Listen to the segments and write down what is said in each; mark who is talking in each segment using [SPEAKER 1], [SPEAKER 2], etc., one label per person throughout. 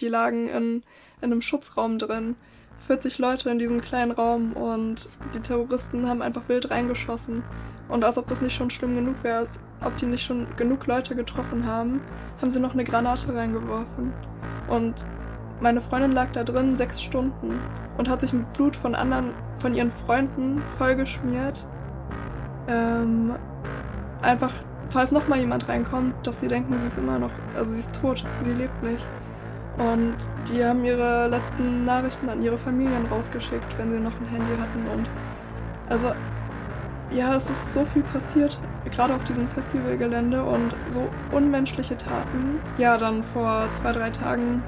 [SPEAKER 1] die lagen in, in einem Schutzraum drin. 40 Leute in diesem kleinen Raum und die Terroristen haben einfach wild reingeschossen. Und als ob das nicht schon schlimm genug wäre, als ob die nicht schon genug Leute getroffen haben, haben sie noch eine Granate reingeworfen. Und meine Freundin lag da drin sechs Stunden und hat sich mit Blut von anderen, von ihren Freunden vollgeschmiert. Ähm, einfach, falls noch mal jemand reinkommt, dass sie denken, sie ist immer noch, also sie ist tot, sie lebt nicht. Und die haben ihre letzten Nachrichten an ihre Familien rausgeschickt, wenn sie noch ein Handy hatten. Und also, ja, es ist so viel passiert, gerade auf diesem Festivalgelände und so unmenschliche Taten. Ja, dann vor zwei, drei Tagen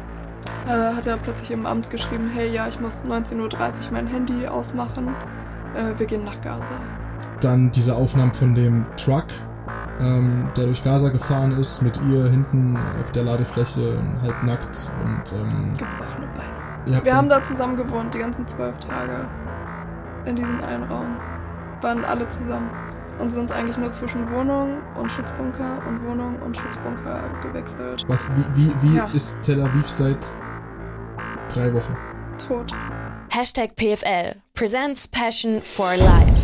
[SPEAKER 1] äh, hat er plötzlich im Amt geschrieben, hey, ja, ich muss 19.30 Uhr mein Handy ausmachen. Äh, wir gehen nach Gaza.
[SPEAKER 2] Dann diese Aufnahmen von dem Truck, ähm, der durch Gaza gefahren ist, mit ihr hinten auf der Ladefläche, halb nackt und ähm,
[SPEAKER 1] gebrochene Beine. Wir haben da zusammen gewohnt, die ganzen zwölf Tage. In diesem einen Raum. Waren alle zusammen. Und sind eigentlich nur zwischen Wohnung und Schutzbunker und Wohnung und Schutzbunker gewechselt.
[SPEAKER 2] Was, wie, wie, wie ja. ist Tel Aviv seit drei Wochen?
[SPEAKER 1] Tot.
[SPEAKER 3] Hashtag PFL presents Passion for Life.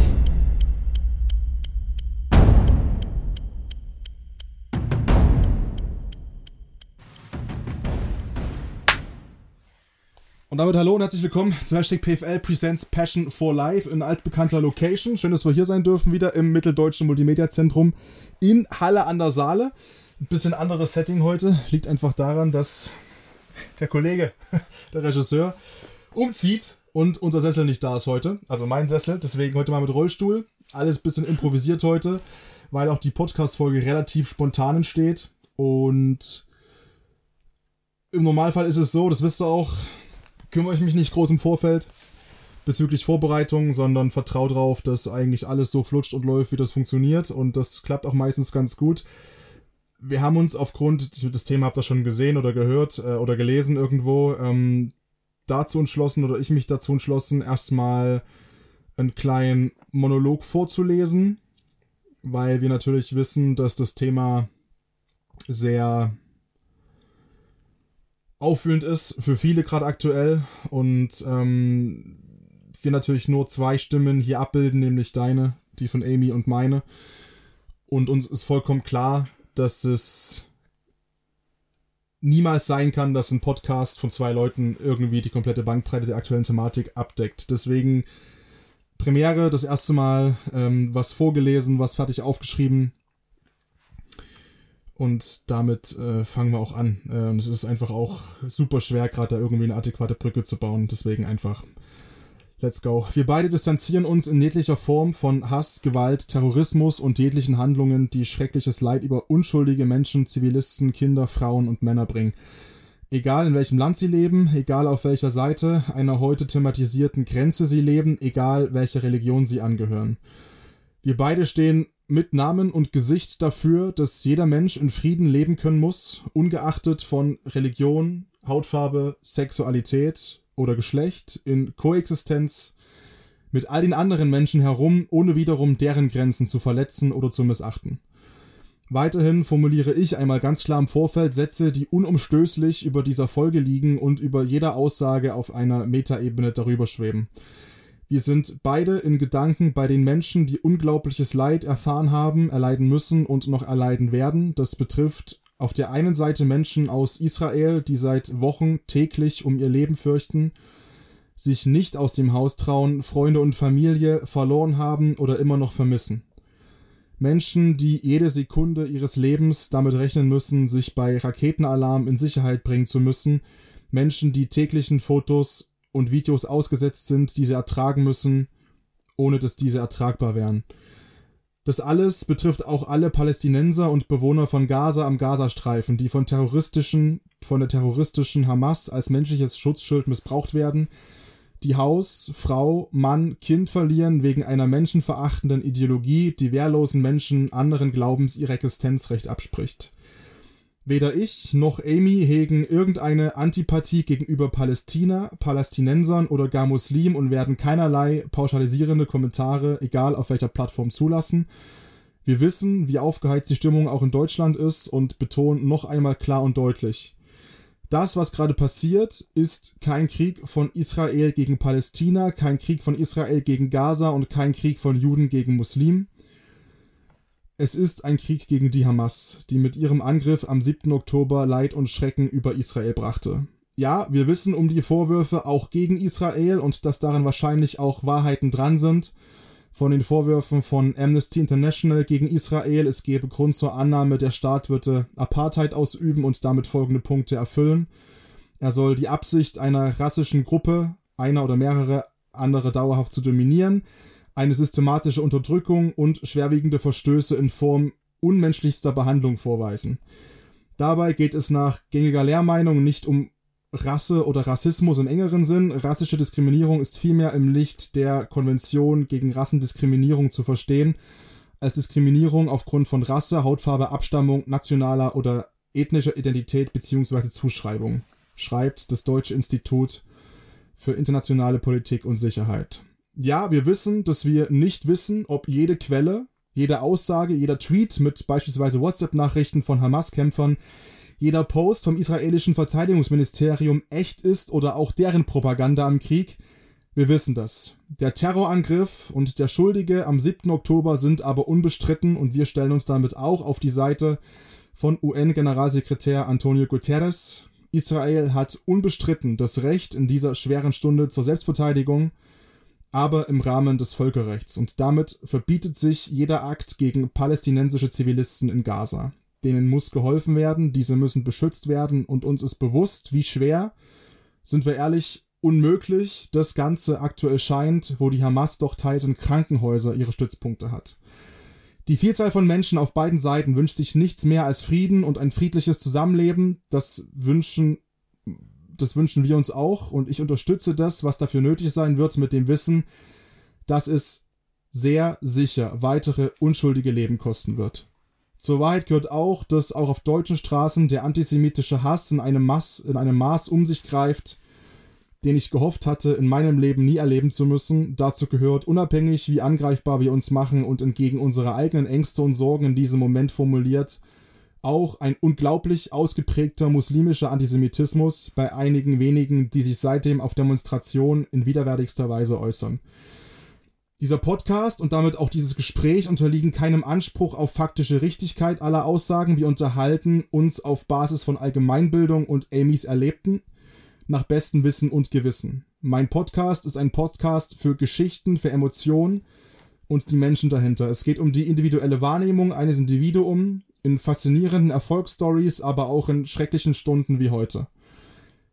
[SPEAKER 2] Und damit hallo und herzlich willkommen zu Hashtag PFL Presents Passion for Life in altbekannter Location. Schön, dass wir hier sein dürfen, wieder im Mitteldeutschen Multimedia Zentrum in Halle an der Saale. Ein bisschen anderes Setting heute. Liegt einfach daran, dass der Kollege, der Regisseur, umzieht und unser Sessel nicht da ist heute. Also mein Sessel. Deswegen heute mal mit Rollstuhl. Alles ein bisschen improvisiert heute, weil auch die Podcast-Folge relativ spontan entsteht. Und im Normalfall ist es so, das wisst ihr auch, kümmere ich mich nicht groß im Vorfeld bezüglich Vorbereitung, sondern vertraue darauf, dass eigentlich alles so flutscht und läuft, wie das funktioniert. Und das klappt auch meistens ganz gut. Wir haben uns aufgrund, das Thema habt ihr schon gesehen oder gehört äh, oder gelesen irgendwo, ähm, dazu entschlossen oder ich mich dazu entschlossen, erstmal einen kleinen Monolog vorzulesen, weil wir natürlich wissen, dass das Thema sehr auffühlend ist für viele gerade aktuell und ähm, wir natürlich nur zwei Stimmen hier abbilden, nämlich deine, die von Amy und meine. Und uns ist vollkommen klar, dass es niemals sein kann, dass ein Podcast von zwei Leuten irgendwie die komplette Bandbreite der aktuellen Thematik abdeckt. Deswegen Premiere, das erste Mal ähm, was vorgelesen, was fertig aufgeschrieben und damit äh, fangen wir auch an. Und es ist einfach auch super schwer, gerade da irgendwie eine adäquate Brücke zu bauen. Deswegen einfach, let's go. Wir beide distanzieren uns in jeglicher Form von Hass, Gewalt, Terrorismus und jeglichen Handlungen, die schreckliches Leid über unschuldige Menschen, Zivilisten, Kinder, Frauen und Männer bringen. Egal in welchem Land sie leben, egal auf welcher Seite einer heute thematisierten Grenze sie leben, egal welcher Religion sie angehören. Wir beide stehen mit Namen und Gesicht dafür, dass jeder Mensch in Frieden leben können muss, ungeachtet von Religion, Hautfarbe, Sexualität oder Geschlecht, in Koexistenz mit all den anderen Menschen herum, ohne wiederum deren Grenzen zu verletzen oder zu missachten. Weiterhin formuliere ich einmal ganz klar im Vorfeld Sätze, die unumstößlich über dieser Folge liegen und über jeder Aussage auf einer Metaebene darüber schweben. Wir sind beide in Gedanken bei den Menschen, die unglaubliches Leid erfahren haben, erleiden müssen und noch erleiden werden. Das betrifft auf der einen Seite Menschen aus Israel, die seit Wochen täglich um ihr Leben fürchten, sich nicht aus dem Haus trauen, Freunde und Familie verloren haben oder immer noch vermissen. Menschen, die jede Sekunde ihres Lebens damit rechnen müssen, sich bei Raketenalarm in Sicherheit bringen zu müssen. Menschen, die täglichen Fotos und Videos ausgesetzt sind, die sie ertragen müssen, ohne dass diese ertragbar wären. Das alles betrifft auch alle Palästinenser und Bewohner von Gaza am Gazastreifen, die von terroristischen, von der terroristischen Hamas als menschliches Schutzschild missbraucht werden, die Haus, Frau, Mann, Kind verlieren wegen einer menschenverachtenden Ideologie, die wehrlosen Menschen anderen Glaubens ihr Existenzrecht abspricht. Weder ich noch Amy hegen irgendeine Antipathie gegenüber Palästina, Palästinensern oder gar Muslimen und werden keinerlei pauschalisierende Kommentare, egal auf welcher Plattform, zulassen. Wir wissen, wie aufgeheizt die Stimmung auch in Deutschland ist und betonen noch einmal klar und deutlich. Das, was gerade passiert, ist kein Krieg von Israel gegen Palästina, kein Krieg von Israel gegen Gaza und kein Krieg von Juden gegen Muslimen. Es ist ein Krieg gegen die Hamas, die mit ihrem Angriff am 7. Oktober Leid und Schrecken über Israel brachte. Ja, wir wissen um die Vorwürfe auch gegen Israel und dass daran wahrscheinlich auch Wahrheiten dran sind von den Vorwürfen von Amnesty International gegen Israel, es gebe Grund zur Annahme, der Staat würde Apartheid ausüben und damit folgende Punkte erfüllen. Er soll die Absicht einer rassischen Gruppe, einer oder mehrere andere dauerhaft zu dominieren, eine systematische Unterdrückung und schwerwiegende Verstöße in Form unmenschlichster Behandlung vorweisen. Dabei geht es nach gängiger Lehrmeinung nicht um Rasse oder Rassismus im engeren Sinn. Rassische Diskriminierung ist vielmehr im Licht der Konvention gegen Rassendiskriminierung zu verstehen, als Diskriminierung aufgrund von Rasse, Hautfarbe, Abstammung, nationaler oder ethnischer Identität bzw. Zuschreibung, schreibt das Deutsche Institut für internationale Politik und Sicherheit. Ja, wir wissen, dass wir nicht wissen, ob jede Quelle, jede Aussage, jeder Tweet mit beispielsweise WhatsApp-Nachrichten von Hamas-Kämpfern jeder Post vom israelischen Verteidigungsministerium echt ist oder auch deren Propaganda am Krieg. Wir wissen das. Der Terrorangriff und der Schuldige am 7. Oktober sind aber unbestritten und wir stellen uns damit auch auf die Seite von UN-Generalsekretär Antonio Guterres. Israel hat unbestritten das Recht in dieser schweren Stunde zur Selbstverteidigung, aber im Rahmen des Völkerrechts und damit verbietet sich jeder Akt gegen palästinensische Zivilisten in Gaza denen muss geholfen werden, diese müssen beschützt werden und uns ist bewusst, wie schwer, sind wir ehrlich, unmöglich das Ganze aktuell scheint, wo die Hamas doch teils in Krankenhäuser ihre Stützpunkte hat. Die Vielzahl von Menschen auf beiden Seiten wünscht sich nichts mehr als Frieden und ein friedliches Zusammenleben. Das wünschen, das wünschen wir uns auch und ich unterstütze das, was dafür nötig sein wird, mit dem Wissen, dass es sehr sicher weitere unschuldige Leben kosten wird. Zur Wahrheit gehört auch, dass auch auf deutschen Straßen der antisemitische Hass in einem, Mass, in einem Maß um sich greift, den ich gehofft hatte, in meinem Leben nie erleben zu müssen. Dazu gehört, unabhängig wie angreifbar wir uns machen und entgegen unserer eigenen Ängste und Sorgen in diesem Moment formuliert, auch ein unglaublich ausgeprägter muslimischer Antisemitismus bei einigen wenigen, die sich seitdem auf Demonstrationen in widerwärtigster Weise äußern. Dieser Podcast und damit auch dieses Gespräch unterliegen keinem Anspruch auf faktische Richtigkeit aller Aussagen. Wir unterhalten uns auf Basis von Allgemeinbildung und Amys Erlebten nach bestem Wissen und Gewissen. Mein Podcast ist ein Podcast für Geschichten, für Emotionen und die Menschen dahinter. Es geht um die individuelle Wahrnehmung eines Individuums in faszinierenden Erfolgsstories, aber auch in schrecklichen Stunden wie heute.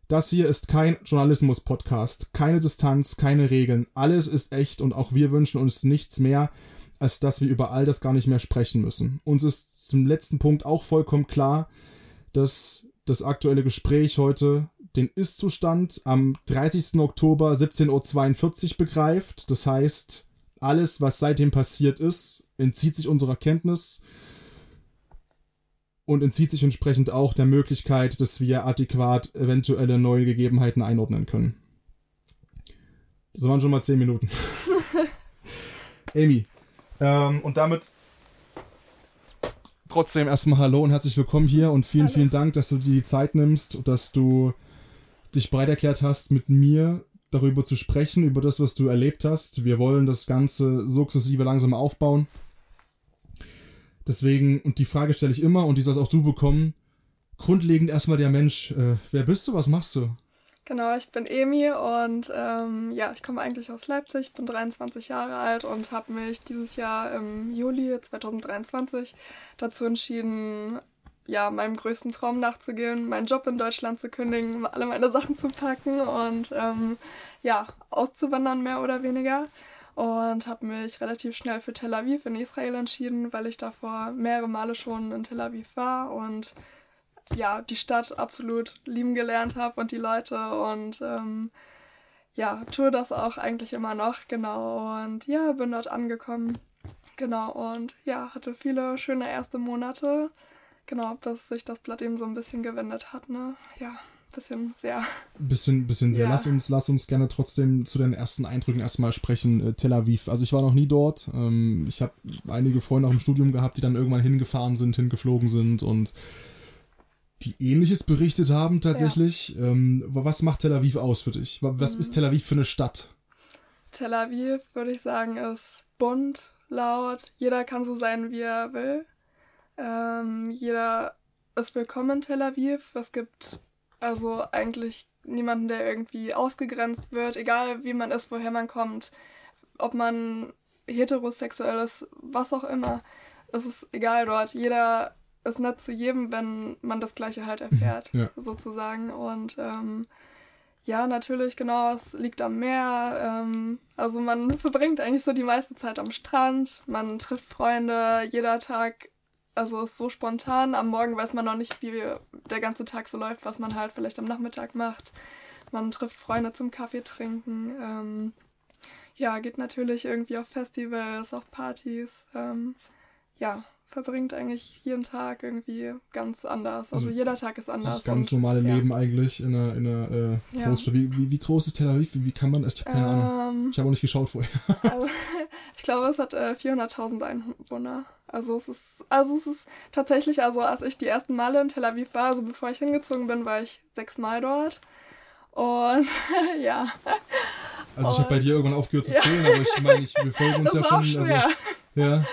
[SPEAKER 2] Das hier ist kein Journalismus-Podcast, keine Distanz, keine Regeln. Alles ist echt und auch wir wünschen uns nichts mehr, als dass wir über all das gar nicht mehr sprechen müssen. Uns ist zum letzten Punkt auch vollkommen klar, dass das aktuelle Gespräch heute den Ist-Zustand am 30. Oktober 17.42 Uhr begreift. Das heißt, alles, was seitdem passiert ist, entzieht sich unserer Kenntnis und entzieht sich entsprechend auch der Möglichkeit, dass wir adäquat eventuelle neue Gegebenheiten einordnen können. Das waren schon mal 10 Minuten. Amy. Ähm, und damit trotzdem erstmal Hallo und herzlich willkommen hier und vielen, Hallo. vielen Dank, dass du dir die Zeit nimmst und dass du dich bereit erklärt hast, mit mir darüber zu sprechen, über das, was du erlebt hast. Wir wollen das Ganze sukzessive langsam aufbauen. Deswegen, und die Frage stelle ich immer und die sollst auch du bekommen. Grundlegend erstmal der Mensch. Äh, wer bist du? Was machst du?
[SPEAKER 1] Genau, ich bin Emi und ähm, ja, ich komme eigentlich aus Leipzig, bin 23 Jahre alt und habe mich dieses Jahr im Juli 2023 dazu entschieden, ja, meinem größten Traum nachzugehen, meinen Job in Deutschland zu kündigen, alle meine Sachen zu packen und ähm, ja, auszuwandern mehr oder weniger und habe mich relativ schnell für Tel Aviv in Israel entschieden, weil ich davor mehrere Male schon in Tel Aviv war und ja, die Stadt absolut lieben gelernt habe und die Leute und ähm, ja, tue das auch eigentlich immer noch, genau. Und ja, bin dort angekommen, genau. Und ja, hatte viele schöne erste Monate, genau, dass sich das Blatt eben so ein bisschen gewendet hat, ne, ja bisschen sehr.
[SPEAKER 2] Bisschen, bisschen sehr. Ja. Lass, uns, lass uns gerne trotzdem zu den ersten Eindrücken erstmal sprechen. Äh, Tel Aviv. Also ich war noch nie dort. Ähm, ich habe einige Freunde auch im Studium gehabt, die dann irgendwann hingefahren sind, hingeflogen sind und die ähnliches berichtet haben tatsächlich. Ja. Ähm, was macht Tel Aviv aus für dich? Was mhm. ist Tel Aviv für eine Stadt?
[SPEAKER 1] Tel Aviv, würde ich sagen, ist bunt, laut. Jeder kann so sein, wie er will. Ähm, jeder ist willkommen in Tel Aviv. Es gibt also eigentlich niemanden, der irgendwie ausgegrenzt wird, egal wie man ist, woher man kommt, ob man heterosexuell ist, was auch immer. Es ist egal dort. Jeder ist nett zu jedem, wenn man das Gleiche halt erfährt, ja. sozusagen. Und ähm, ja, natürlich, genau, es liegt am Meer. Ähm, also man verbringt eigentlich so die meiste Zeit am Strand, man trifft Freunde, jeder Tag, also ist so spontan. Am Morgen weiß man noch nicht, wie der ganze Tag so läuft, was man halt vielleicht am Nachmittag macht. Man trifft Freunde zum Kaffee trinken. Ähm, ja, geht natürlich irgendwie auf Festivals, auf Partys. Ähm, ja, verbringt eigentlich jeden Tag irgendwie ganz anders. Also, also jeder Tag ist anders.
[SPEAKER 2] Das ganz normale und, Leben ja. eigentlich in einer, in einer äh, Großstadt. Ja. Wie, wie, wie, groß ist Tel Aviv? Wie, wie kann man das? Ich habe keine ähm, Ahnung. Ich habe auch nicht geschaut vorher.
[SPEAKER 1] also, ich glaube, es hat äh, 400.000 Einwohner. Also es ist, also es ist tatsächlich, also als ich die ersten Male in Tel Aviv war, also bevor ich hingezogen bin, war ich sechsmal dort. Und ja.
[SPEAKER 2] Also ich habe bei dir irgendwann aufgehört zu zählen, ja. aber ich meine, ich, wir folgen uns das ja schon. Also, ja.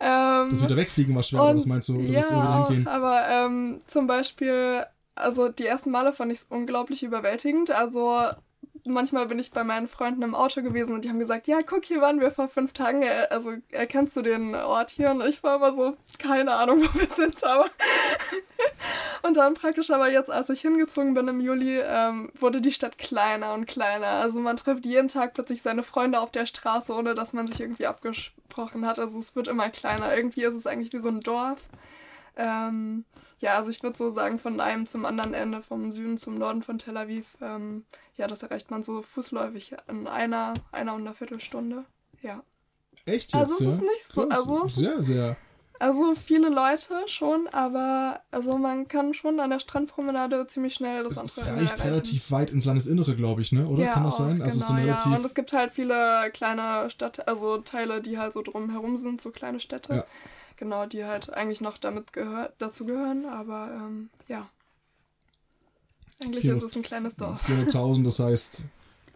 [SPEAKER 2] Ähm, das wieder wegfliegen war schwer, was meinst du? Oder
[SPEAKER 1] ja, auch, aber ähm, zum Beispiel, also die ersten Male fand ich es unglaublich überwältigend. Also manchmal bin ich bei meinen Freunden im Auto gewesen und die haben gesagt, ja, guck, hier waren wir vor fünf Tagen, äh, also erkennst du den Ort hier? Und ich war immer so, keine Ahnung, wo wir sind, aber und dann praktisch aber jetzt, als ich hingezogen bin im Juli, ähm, wurde die Stadt kleiner und kleiner. Also man trifft jeden Tag plötzlich seine Freunde auf der Straße, ohne dass man sich irgendwie abgesprochen hat. Also es wird immer kleiner. Irgendwie ist es eigentlich wie so ein Dorf. Ähm, ja, also ich würde so sagen, von einem zum anderen Ende, vom Süden zum Norden von Tel Aviv, ähm, ja, das erreicht man so fußläufig in einer, einer und einer Viertelstunde. Ja.
[SPEAKER 2] Echt
[SPEAKER 1] jetzt? Also
[SPEAKER 2] es
[SPEAKER 1] ja? ist nicht so. Also
[SPEAKER 2] sehr, sehr.
[SPEAKER 1] Also viele Leute schon, aber also man kann schon an der Strandpromenade ziemlich schnell das
[SPEAKER 2] Es, es reicht relativ weit ins Landesinnere, glaube ich, ne? Oder
[SPEAKER 1] ja,
[SPEAKER 2] kann das sein?
[SPEAKER 1] Also genau, es relativ ja. Und es gibt halt viele kleine Städte, also Teile, die halt so drumherum sind, so kleine Städte. Ja genau, die halt eigentlich noch damit gehör dazu gehören, aber ähm, ja. Eigentlich 400, ist es ein kleines Dorf.
[SPEAKER 2] 400.000, das heißt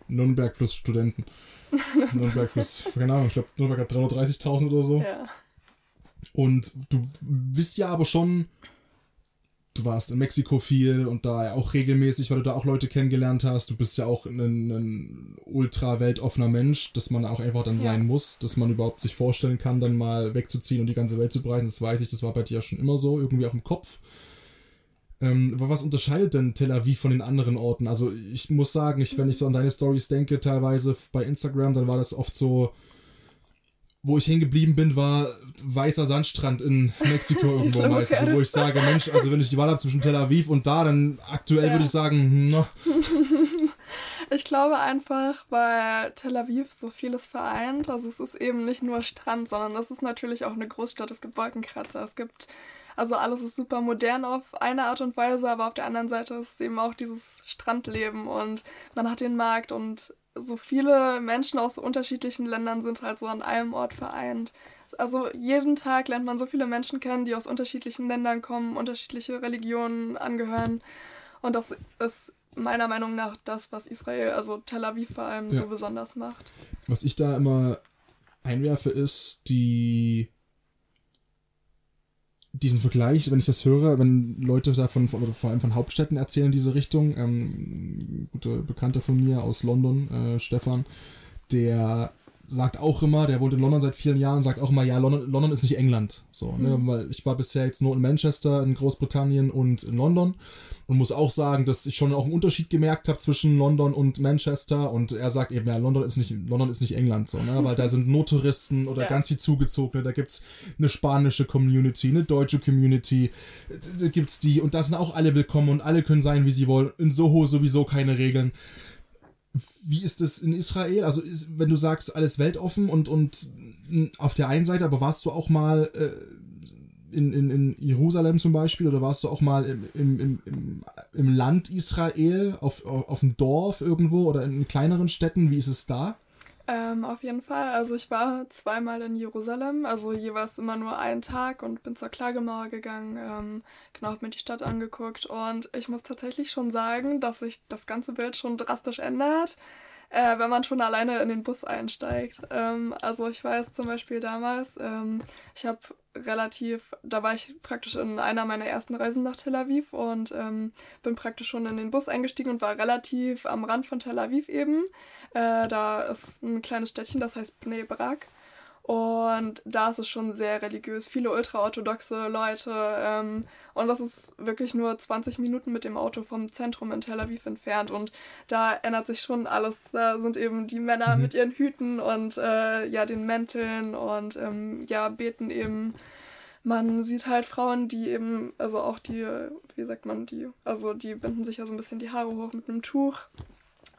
[SPEAKER 2] Nürnberg plus Studenten. Nürnberg plus, keine Ahnung, ich glaube, Nürnberg hat 330.000 oder so.
[SPEAKER 1] Ja.
[SPEAKER 2] Und du bist ja aber schon du warst in Mexiko viel und da auch regelmäßig, weil du da auch Leute kennengelernt hast. Du bist ja auch ein, ein ultra weltoffener Mensch, dass man auch einfach dann ja. sein muss, dass man überhaupt sich vorstellen kann, dann mal wegzuziehen und die ganze Welt zu bereisen. Das weiß ich, das war bei dir ja schon immer so, irgendwie auch im Kopf. Ähm, aber was unterscheidet denn Tel Aviv von den anderen Orten? Also ich muss sagen, ich, wenn ich so an deine Stories denke, teilweise bei Instagram, dann war das oft so, wo ich hängen geblieben bin, war weißer Sandstrand in Mexiko irgendwo meistens. wo ich sage, Mensch, also wenn ich die Wahl habe zwischen Tel Aviv und da, dann aktuell ja. würde ich sagen, no.
[SPEAKER 1] Ich glaube einfach, weil Tel Aviv so vieles vereint. Also es ist eben nicht nur Strand, sondern es ist natürlich auch eine Großstadt. Es gibt Wolkenkratzer, es gibt also alles ist super modern auf eine Art und Weise, aber auf der anderen Seite ist es eben auch dieses Strandleben und man hat den Markt und so viele Menschen aus so unterschiedlichen Ländern sind halt so an einem Ort vereint. Also jeden Tag lernt man so viele Menschen kennen, die aus unterschiedlichen Ländern kommen, unterschiedliche Religionen angehören. Und das ist meiner Meinung nach das, was Israel, also Tel Aviv vor allem, ja. so besonders macht.
[SPEAKER 2] Was ich da immer einwerfe, ist die diesen Vergleich, wenn ich das höre, wenn Leute davon, oder vor allem von Hauptstädten erzählen, diese Richtung, ähm, gute Bekannte von mir aus London, äh, Stefan, der sagt auch immer, der wohnt in London seit vielen Jahren, sagt auch immer, ja, London, London ist nicht England. So, ne? mhm. ne? Weil ich war bisher jetzt nur in Manchester, in Großbritannien und in London und muss auch sagen, dass ich schon auch einen Unterschied gemerkt habe zwischen London und Manchester und er sagt eben, ja, London ist nicht, London ist nicht England, so, ne? Weil da sind nur Touristen oder ja. ganz viel Zugezogene, da gibt es eine spanische Community, eine deutsche Community, da gibt es die und da sind auch alle willkommen und alle können sein, wie sie wollen. In Soho sowieso keine Regeln. Wie ist es in Israel? Also, ist, wenn du sagst, alles weltoffen und, und auf der einen Seite, aber warst du auch mal äh, in, in, in Jerusalem zum Beispiel oder warst du auch mal im, im, im, im Land Israel, auf, auf, auf dem Dorf irgendwo oder in kleineren Städten? Wie ist es da?
[SPEAKER 1] Ähm, auf jeden Fall. Also ich war zweimal in Jerusalem, also jeweils immer nur einen Tag und bin zur Klagemauer gegangen, ähm, genau, hab mir die Stadt angeguckt. Und ich muss tatsächlich schon sagen, dass sich das ganze Bild schon drastisch ändert äh, wenn man schon alleine in den Bus einsteigt. Ähm, also ich weiß zum Beispiel damals, ähm, ich habe relativ, da war ich praktisch in einer meiner ersten Reisen nach Tel Aviv und ähm, bin praktisch schon in den Bus eingestiegen und war relativ am Rand von Tel Aviv eben. Äh, da ist ein kleines Städtchen, das heißt Bnei Brak. Und da ist es schon sehr religiös, viele ultraorthodoxe Leute. Ähm, und das ist wirklich nur 20 Minuten mit dem Auto vom Zentrum in Tel Aviv entfernt. Und da ändert sich schon alles. Da sind eben die Männer mhm. mit ihren Hüten und äh, ja, den Mänteln und ähm, ja, beten eben. Man sieht halt Frauen, die eben, also auch die, wie sagt man, die, also die binden sich ja so ein bisschen die Haare hoch mit einem Tuch.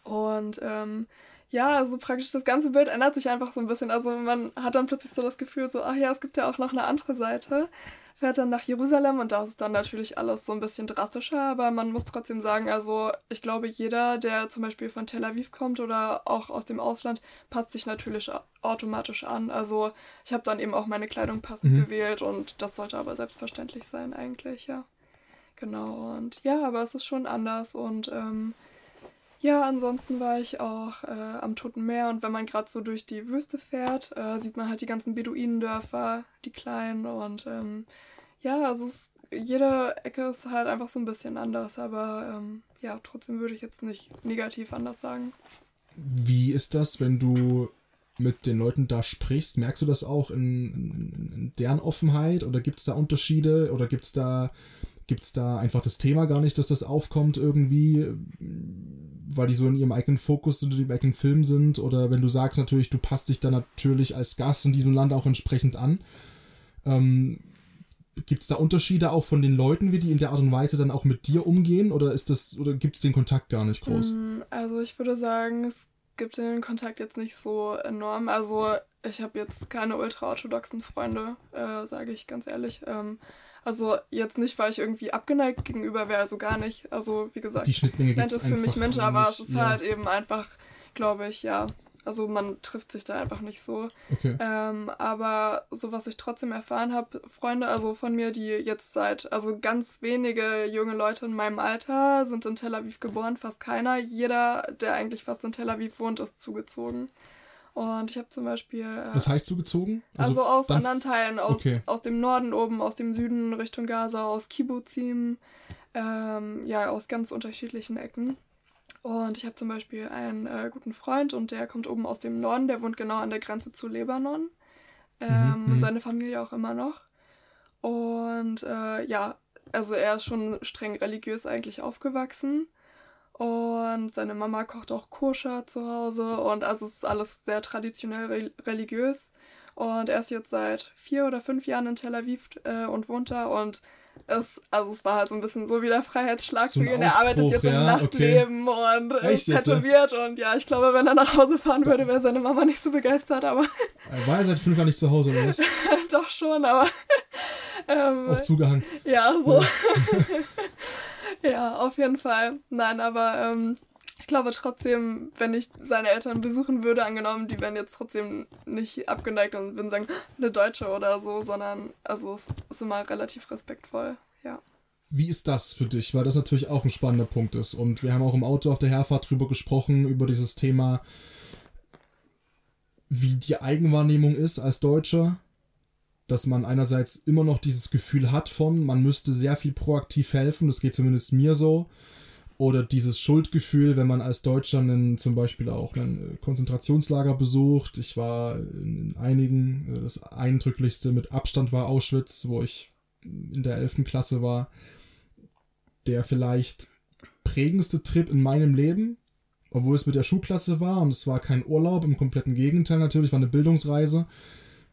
[SPEAKER 1] Und ähm, ja, also praktisch das ganze Bild ändert sich einfach so ein bisschen. Also man hat dann plötzlich so das Gefühl, so, ach ja, es gibt ja auch noch eine andere Seite. Fährt dann nach Jerusalem und da ist dann natürlich alles so ein bisschen drastischer, aber man muss trotzdem sagen, also ich glaube, jeder, der zum Beispiel von Tel Aviv kommt oder auch aus dem Ausland, passt sich natürlich automatisch an. Also ich habe dann eben auch meine Kleidung passend mhm. gewählt und das sollte aber selbstverständlich sein eigentlich, ja. Genau, und ja, aber es ist schon anders und ähm, ja, ansonsten war ich auch äh, am Toten Meer und wenn man gerade so durch die Wüste fährt, äh, sieht man halt die ganzen Beduinendörfer, die kleinen und ähm, ja, also es, jede Ecke ist halt einfach so ein bisschen anders, aber ähm, ja, trotzdem würde ich jetzt nicht negativ anders sagen.
[SPEAKER 2] Wie ist das, wenn du mit den Leuten da sprichst? Merkst du das auch in, in, in deren Offenheit oder gibt es da Unterschiede oder gibt es da, gibt's da einfach das Thema gar nicht, dass das aufkommt irgendwie? weil die so in ihrem eigenen Fokus oder dem eigenen Film sind oder wenn du sagst natürlich, du passt dich dann natürlich als Gast in diesem Land auch entsprechend an. Ähm, Gibt es da Unterschiede auch von den Leuten, wie die in der Art und Weise dann auch mit dir umgehen oder ist das oder gibt es den Kontakt gar nicht groß?
[SPEAKER 1] Mm, also ich würde sagen, es gibt den Kontakt jetzt nicht so enorm. Also ich habe jetzt keine ultra-orthodoxen Freunde, äh, sage ich ganz ehrlich. Ähm, also jetzt nicht, weil ich irgendwie abgeneigt gegenüber wäre, also gar nicht. Also wie gesagt,
[SPEAKER 2] die Schnittmenge gibt
[SPEAKER 1] es für mich Menschen, aber es ist ja. halt eben einfach, glaube ich, ja. Also man trifft sich da einfach nicht so.
[SPEAKER 2] Okay.
[SPEAKER 1] Ähm, aber so was ich trotzdem erfahren habe, Freunde, also von mir, die jetzt seit, also ganz wenige junge Leute in meinem Alter sind in Tel Aviv geboren, fast keiner. Jeder, der eigentlich fast in Tel Aviv wohnt, ist zugezogen. Und ich habe zum Beispiel. Äh,
[SPEAKER 2] Was heißt zugezogen?
[SPEAKER 1] Also, also aus anderen Teilen, aus, okay. aus dem Norden oben, aus dem Süden Richtung Gaza, aus Kibbuzim, ähm, ja, aus ganz unterschiedlichen Ecken. Und ich habe zum Beispiel einen äh, guten Freund und der kommt oben aus dem Norden, der wohnt genau an der Grenze zu Libanon. Ähm, mhm, mhm. seine Familie auch immer noch. Und äh, ja, also er ist schon streng religiös eigentlich aufgewachsen. Und seine Mama kocht auch koscher zu Hause und also es ist alles sehr traditionell religiös. Und er ist jetzt seit vier oder fünf Jahren in Tel Aviv äh, und wohnt da und es, also es war halt so ein bisschen so wie der Freiheitsschlag für ihn. Er arbeitet jetzt ja, im Nachtleben okay. und ist tätowiert und ja, ich glaube, wenn er nach Hause fahren würde, wäre seine Mama nicht so begeistert, aber.
[SPEAKER 2] War er seit fünf Jahren nicht zu Hause, oder was?
[SPEAKER 1] Doch schon, aber.
[SPEAKER 2] Ähm, Auch zugehangen.
[SPEAKER 1] Ja, so. Ja. Auf jeden Fall. Nein, aber ähm, ich glaube trotzdem, wenn ich seine Eltern besuchen würde, angenommen, die wären jetzt trotzdem nicht abgeneigt und würden sagen, eine Deutsche oder so, sondern also es ist immer relativ respektvoll, ja.
[SPEAKER 2] Wie ist das für dich? Weil das natürlich auch ein spannender Punkt ist. Und wir haben auch im Auto auf der Herfahrt drüber gesprochen, über dieses Thema, wie die Eigenwahrnehmung ist als Deutscher dass man einerseits immer noch dieses Gefühl hat von, man müsste sehr viel proaktiv helfen, das geht zumindest mir so. Oder dieses Schuldgefühl, wenn man als Deutscher einen, zum Beispiel auch ein Konzentrationslager besucht. Ich war in einigen, das eindrücklichste mit Abstand war Auschwitz, wo ich in der 11. Klasse war. Der vielleicht prägendste Trip in meinem Leben, obwohl es mit der Schulklasse war und es war kein Urlaub, im kompletten Gegenteil natürlich, war eine Bildungsreise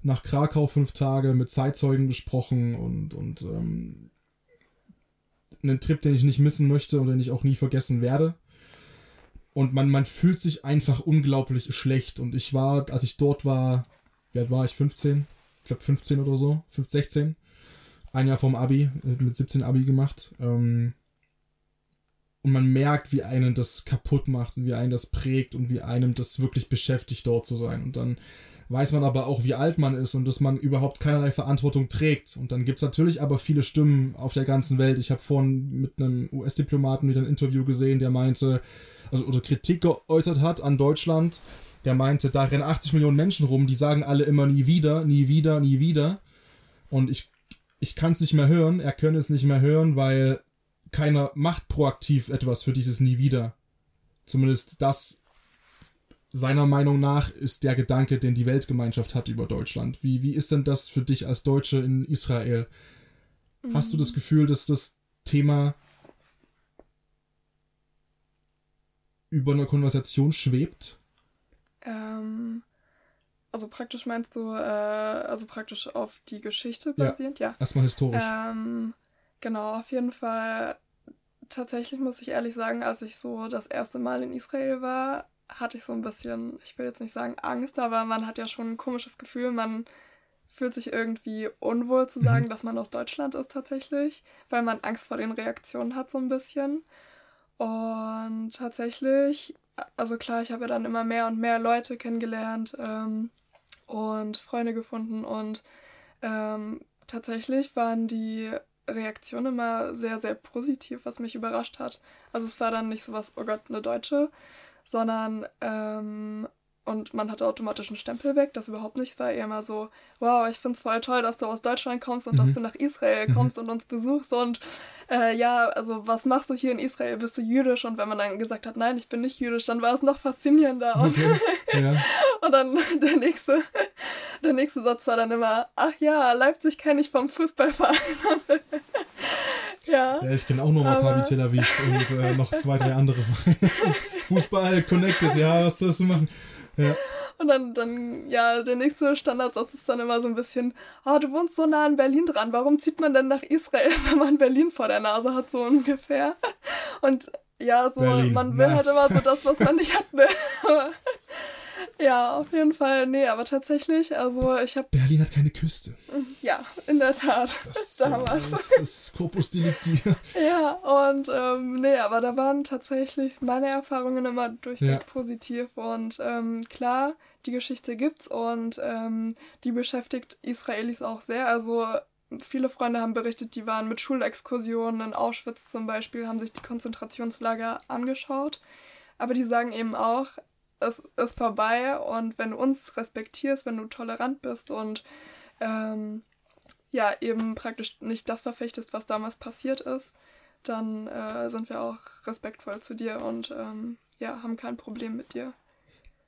[SPEAKER 2] nach Krakau fünf Tage mit Zeitzeugen gesprochen und, und ähm, einen Trip, den ich nicht missen möchte und den ich auch nie vergessen werde. Und man, man fühlt sich einfach unglaublich schlecht. Und ich war, als ich dort war, wie alt war ich? 15? Ich glaube 15 oder so, 15, 16. Ein Jahr vom Abi, äh, mit 17 Abi gemacht. Ähm, und man merkt, wie einen das kaputt macht und wie einen das prägt und wie einem das wirklich beschäftigt, dort zu sein. Und dann weiß man aber auch, wie alt man ist und dass man überhaupt keinerlei Verantwortung trägt. Und dann gibt es natürlich aber viele Stimmen auf der ganzen Welt. Ich habe vorhin mit einem US-Diplomaten wieder ein Interview gesehen, der meinte, also oder Kritik geäußert hat an Deutschland. Der meinte, da rennen 80 Millionen Menschen rum, die sagen alle immer nie wieder, nie wieder, nie wieder. Und ich, ich kann es nicht mehr hören, er könne es nicht mehr hören, weil keiner macht proaktiv etwas für dieses Nie wieder. Zumindest das seiner Meinung nach ist der Gedanke, den die Weltgemeinschaft hat über Deutschland. Wie, wie ist denn das für dich als Deutsche in Israel? Mhm. Hast du das Gefühl, dass das Thema über einer Konversation schwebt?
[SPEAKER 1] Ähm, also praktisch meinst du, äh, also praktisch auf die Geschichte basierend? Ja. ja.
[SPEAKER 2] Erstmal historisch.
[SPEAKER 1] Ähm, genau, auf jeden Fall. Tatsächlich muss ich ehrlich sagen, als ich so das erste Mal in Israel war, hatte ich so ein bisschen, ich will jetzt nicht sagen Angst, aber man hat ja schon ein komisches Gefühl, man fühlt sich irgendwie unwohl zu sagen, mhm. dass man aus Deutschland ist tatsächlich, weil man Angst vor den Reaktionen hat so ein bisschen. Und tatsächlich, also klar, ich habe ja dann immer mehr und mehr Leute kennengelernt ähm, und Freunde gefunden und ähm, tatsächlich waren die Reaktion immer sehr, sehr positiv, was mich überrascht hat. Also es war dann nicht so was, oh Gott, eine Deutsche, sondern ähm, und man hatte automatisch einen Stempel weg, das überhaupt nicht. War eher mal so, wow, ich finde es voll toll, dass du aus Deutschland kommst und mhm. dass du nach Israel mhm. kommst mhm. und uns besuchst und äh, ja, also was machst du hier in Israel? Bist du jüdisch? Und wenn man dann gesagt hat, nein, ich bin nicht jüdisch, dann war es noch faszinierender. Und, okay. ja. und dann der nächste, der nächste Satz war dann immer, ach ja, Leipzig kenne ich vom Fußballverein.
[SPEAKER 2] Ja. ja ich kenne auch nur Maccabi Tel Aviv und äh, noch zwei, drei andere Vereine. Fußball connected, ja, was sollst du machen? Ja.
[SPEAKER 1] Und dann, dann, ja, der nächste Standardsatz ist dann immer so ein bisschen, oh, du wohnst so nah an Berlin dran, warum zieht man denn nach Israel, wenn man Berlin vor der Nase hat, so ungefähr? Und ja, so, Berlin, man will na. halt immer so das, was man nicht hat, ne? Ja, auf jeden Fall. Nee, aber tatsächlich, also ich habe.
[SPEAKER 2] Berlin hat keine Küste.
[SPEAKER 1] Ja, in der Tat.
[SPEAKER 2] Das, damals. das ist Corpus Delicti.
[SPEAKER 1] ja, und ähm, nee, aber da waren tatsächlich meine Erfahrungen immer durchweg ja. positiv. Und ähm, klar, die Geschichte gibt's und ähm, die beschäftigt Israelis auch sehr. Also viele Freunde haben berichtet, die waren mit Schulexkursionen in Auschwitz zum Beispiel, haben sich die Konzentrationslager angeschaut. Aber die sagen eben auch, es ist vorbei und wenn du uns respektierst, wenn du tolerant bist und ähm, ja, eben praktisch nicht das verfechtest, was damals passiert ist, dann äh, sind wir auch respektvoll zu dir und ähm, ja, haben kein Problem mit dir.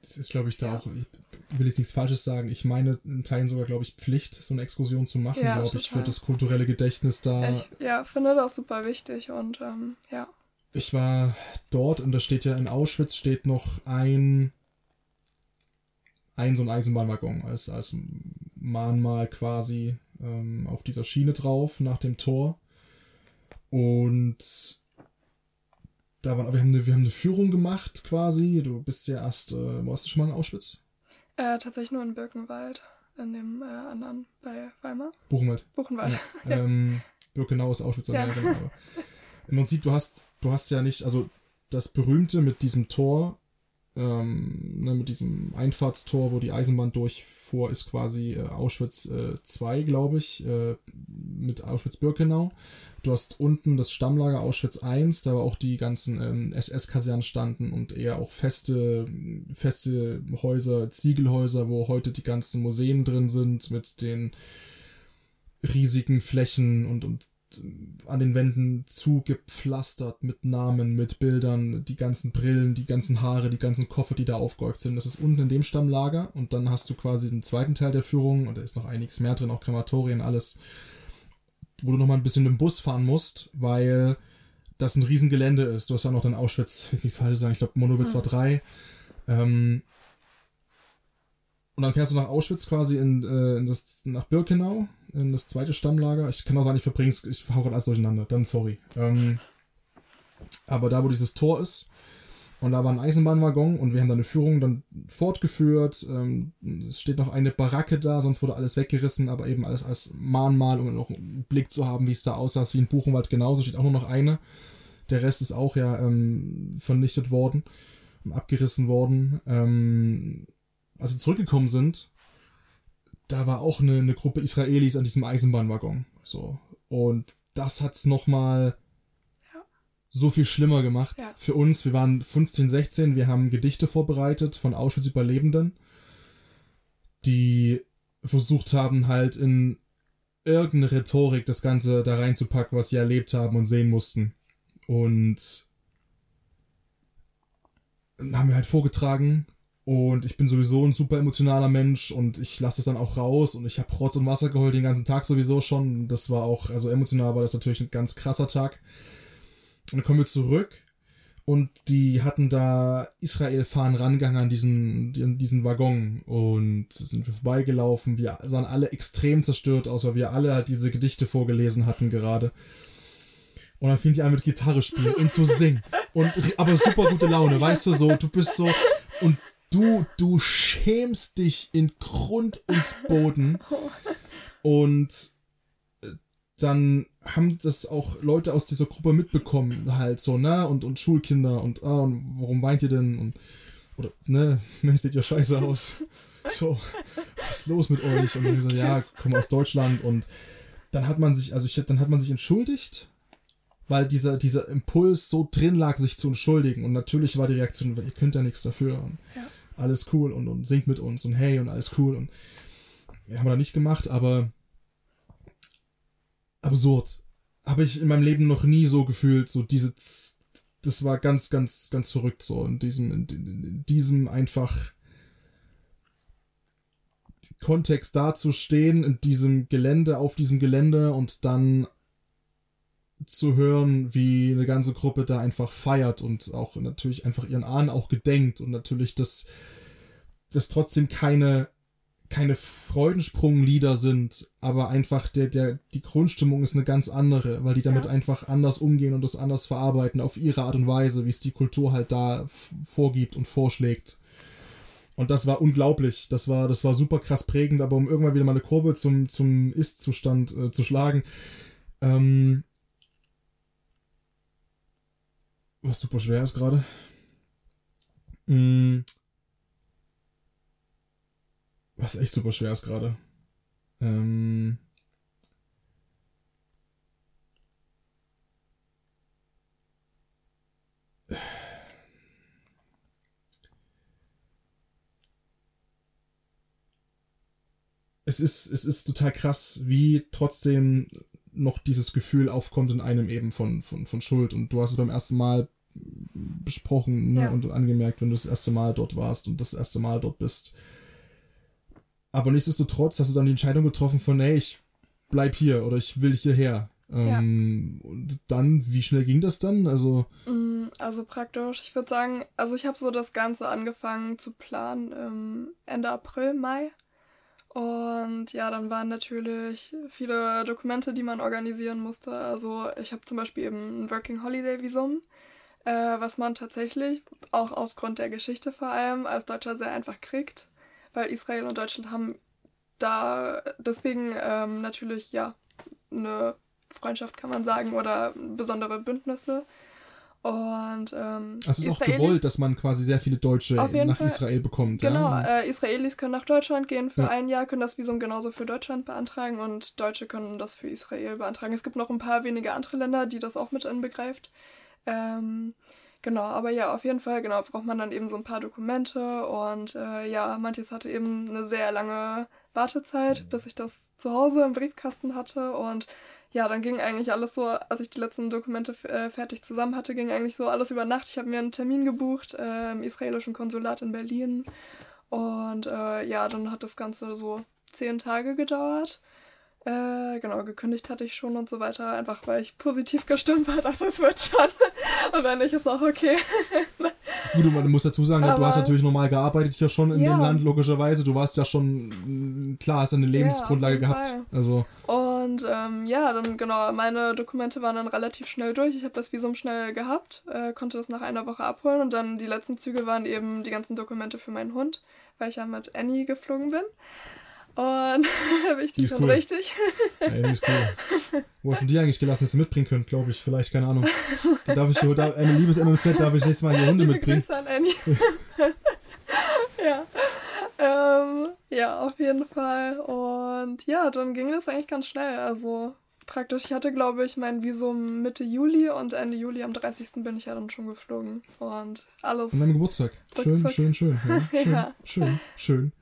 [SPEAKER 2] Das ist, glaube ich, da ja. auch, ich will jetzt nichts Falsches sagen, ich meine in Teilen sogar, glaube ich, Pflicht, so eine Exkursion zu machen, ja, glaube ich, für das kulturelle Gedächtnis da.
[SPEAKER 1] Ich, ja, finde das super wichtig und ähm, ja
[SPEAKER 2] ich war dort und da steht ja in Auschwitz steht noch ein ein so ein Eisenbahnwaggon als, als Mahnmal quasi ähm, auf dieser Schiene drauf nach dem Tor. Und da waren, wir haben, eine, wir haben eine Führung gemacht quasi. Du bist ja erst, äh, warst du schon mal in Auschwitz?
[SPEAKER 1] Äh, tatsächlich nur in Birkenwald, in dem äh, anderen bei Weimar.
[SPEAKER 2] Buchenwald.
[SPEAKER 1] Buchenwald.
[SPEAKER 2] Ja. ähm, Birkenau ist Auschwitz ja. Genau. Im Prinzip, du hast, du hast ja nicht, also das berühmte mit diesem Tor, ähm, ne, mit diesem Einfahrtstor, wo die Eisenbahn durchfuhr, ist quasi äh, Auschwitz äh, 2, glaube ich, äh, mit Auschwitz-Birkenau. Du hast unten das Stammlager Auschwitz 1, da war auch die ganzen ähm, SS-Kasernen standen und eher auch feste, feste Häuser, Ziegelhäuser, wo heute die ganzen Museen drin sind mit den riesigen Flächen und, und an den Wänden zugepflastert mit Namen, mit Bildern, die ganzen Brillen, die ganzen Haare, die ganzen Koffer, die da aufgehäuft sind. Das ist unten in dem Stammlager und dann hast du quasi den zweiten Teil der Führung und da ist noch einiges mehr drin, auch Krematorien, alles, wo du nochmal ein bisschen mit dem Bus fahren musst, weil das ein Riesengelände ist. Du hast ja noch den Auschwitz, ich will nichts falsch sagen, ich glaube Monowitz mhm. war drei. Ähm, und dann fährst du nach Auschwitz quasi in, äh, in das, nach Birkenau, in das zweite Stammlager. Ich kann auch sagen, ich verbringe ich hau gerade alles durcheinander, dann sorry. Ähm, aber da, wo dieses Tor ist, und da war ein Eisenbahnwaggon und wir haben da eine Führung dann fortgeführt. Ähm, es steht noch eine Baracke da, sonst wurde alles weggerissen, aber eben alles als Mahnmal, um noch einen Blick zu haben, wie es da aussah, wie in Buchenwald genauso, steht auch nur noch eine. Der Rest ist auch ja ähm, vernichtet worden, abgerissen worden. Ähm, als sie zurückgekommen sind, da war auch eine, eine Gruppe Israelis an diesem Eisenbahnwaggon. So. Und das hat's nochmal
[SPEAKER 1] Ja.
[SPEAKER 2] so viel schlimmer gemacht
[SPEAKER 1] Ja.
[SPEAKER 2] für uns. Wir waren 15, 16, wir haben Gedichte vorbereitet von Auschwitz-Überlebenden, die versucht haben, halt in irgendeine Rhetorik das Ganze da reinzupacken, was sie erlebt haben und sehen mussten. Und haben wir halt vorgetragen und ich bin sowieso ein super emotionaler Mensch und ich lasse es dann auch raus und ich habe Rotz und Wasser geheult den ganzen Tag sowieso schon. Das war auch, also emotional war das natürlich ein ganz krasser Tag. Und dann kommen wir zurück und die hatten da Israel-Fahnen rangegangen an diesen, diesen Waggon und sind wir vorbeigelaufen. Wir sahen alle extrem zerstört aus, weil wir alle halt diese Gedichte vorgelesen hatten gerade. Und dann fing die an mit Gitarre spielen und zu singen. Und, aber super gute Laune, weißt du, so, du bist so, und du, du schämst dich in Grund und Boden. Und äh, dann haben das auch Leute aus dieser Gruppe mitbekommen, halt so, ne, und, und Schulkinder und, ah, und warum weint ihr denn? Und, oder, ne, Mensch, seht ihr scheiße aus. So, was ist los mit euch? Und dann gesagt, ja, komm aus Deutschland und dann hat man sich, also ich, dann hat man sich entschuldigt, weil dieser, dieser Impuls so drin lag, sich zu entschuldigen. Und natürlich war die Reaktion, ihr könnt ja nichts dafür. Und
[SPEAKER 1] Ja.
[SPEAKER 2] Alles cool und, und singt mit uns und hey und alles cool. Und ja, haben wir da nicht gemacht, aber absurd. Habe ich in meinem Leben noch nie so gefühlt, so diese, das war ganz, ganz, ganz verrückt so in diesem, in, in, diesem einfach Kontext da zu stehen, in diesem Gelände, auf diesem Gelände und dann zu hören, wie eine ganze Gruppe da einfach feiert und auch natürlich einfach ihren Ahnen auch gedenkt und natürlich das, das trotzdem keine, keine Freudensprunglieder sind, aber einfach der, der, die Grundstimmung ist eine ganz andere, weil die damit
[SPEAKER 1] Ja.
[SPEAKER 2] einfach anders umgehen und das anders verarbeiten auf ihre Art und Weise, wie es die Kultur halt da vorgibt und vorschlägt. Und das war unglaublich. Das war, das war super krass prägend, aber um irgendwann wieder mal eine Kurve zum, zum Ist-Zustand äh, zu schlagen, ähm, was super schwer ist gerade. Mm. Was echt super schwer ist gerade. Ähm. Es ist, es ist total krass, wie trotzdem noch dieses Gefühl aufkommt in einem eben von, von, von Schuld. Und du hast es beim ersten Mal besprochen ne,
[SPEAKER 1] Ja.
[SPEAKER 2] und angemerkt, wenn du das erste Mal dort warst und das erste Mal dort bist. Aber nichtsdestotrotz hast du dann die Entscheidung getroffen von, hey, ich bleib hier oder ich will hierher. Ähm, Und dann, wie schnell ging das dann? Also,
[SPEAKER 1] Mm, Also praktisch, ich würde sagen, also ich habe so das Ganze angefangen zu planen im Ende April, Mai. Und ja, dann waren natürlich viele Dokumente, die man organisieren musste. Also ich habe zum Beispiel eben ein Working Holiday Visum, äh, was man tatsächlich, auch aufgrund der Geschichte vor allem, als Deutscher sehr einfach kriegt. Weil Israel und Deutschland haben da deswegen ähm, natürlich ja eine Freundschaft, kann man sagen, oder besondere Bündnisse. Und ähm,
[SPEAKER 2] es ist auch
[SPEAKER 1] Israelis-
[SPEAKER 2] gewollt, dass man quasi sehr viele Deutsche nach
[SPEAKER 1] Fall.
[SPEAKER 2] Israel bekommt.
[SPEAKER 1] Genau,
[SPEAKER 2] ja.
[SPEAKER 1] äh, Israelis können nach Deutschland gehen für
[SPEAKER 2] Ja.
[SPEAKER 1] ein Jahr, können das Visum genauso für Deutschland beantragen und Deutsche können das für Israel beantragen. Es gibt noch ein paar wenige andere Länder, die das auch mit inbegreift. Ähm, genau, aber ja, auf jeden Fall, genau, braucht man dann eben so ein paar Dokumente und äh, ja, manches hatte eben eine sehr lange Wartezeit, bis ich das zu Hause im Briefkasten hatte und ja, dann ging eigentlich alles so, als ich die letzten Dokumente äh, fertig zusammen hatte, ging eigentlich so alles über Nacht. Ich habe mir einen Termin gebucht äh, im israelischen Konsulat in Berlin und äh, ja, dann hat das Ganze so zehn Tage gedauert. Äh, genau, gekündigt hatte ich schon und so weiter, einfach weil ich positiv gestimmt war, dachte, es wird schon. Und wenn nicht, ist auch okay.
[SPEAKER 2] Gut, und man muss dazu sagen, du
[SPEAKER 1] Aber-
[SPEAKER 2] hast natürlich normal gearbeitet ja schon in
[SPEAKER 1] Ja.
[SPEAKER 2] dem Land, logischerweise. Du warst ja schon, mh, klar, hast eine Lebensgrundlage
[SPEAKER 1] jeden
[SPEAKER 2] gehabt. Also,
[SPEAKER 1] Und ähm, ja, dann genau, meine Dokumente waren dann relativ schnell durch. Ich habe das Visum schnell gehabt, äh, konnte das nach einer Woche abholen und dann die letzten Züge waren eben die ganzen Dokumente für meinen Hund, weil ich ja mit Annie geflogen bin. Und wichtig und
[SPEAKER 2] cool.
[SPEAKER 1] richtig.
[SPEAKER 2] Ey, die ist cool. Wo hast du die eigentlich gelassen, dass sie mitbringen könnt, glaube ich. Vielleicht, keine Ahnung. Da darf ich da, ein liebes MMZ, darf ich nächstes Mal hier Hunde
[SPEAKER 1] Liebe
[SPEAKER 2] mitbringen.
[SPEAKER 1] Grüße an Annie. ja. Ähm, ja, auf jeden Fall. Und ja, dann ging das eigentlich ganz schnell. Also praktisch, ich hatte, glaube ich, mein Visum Mitte Juli und Ende Juli am 30. bin ich ja dann schon geflogen. Und alles.
[SPEAKER 2] An deinem Geburtstag. Schön,
[SPEAKER 1] Ruckzuck.
[SPEAKER 2] schön, schön. Ja, schön, schön, schön.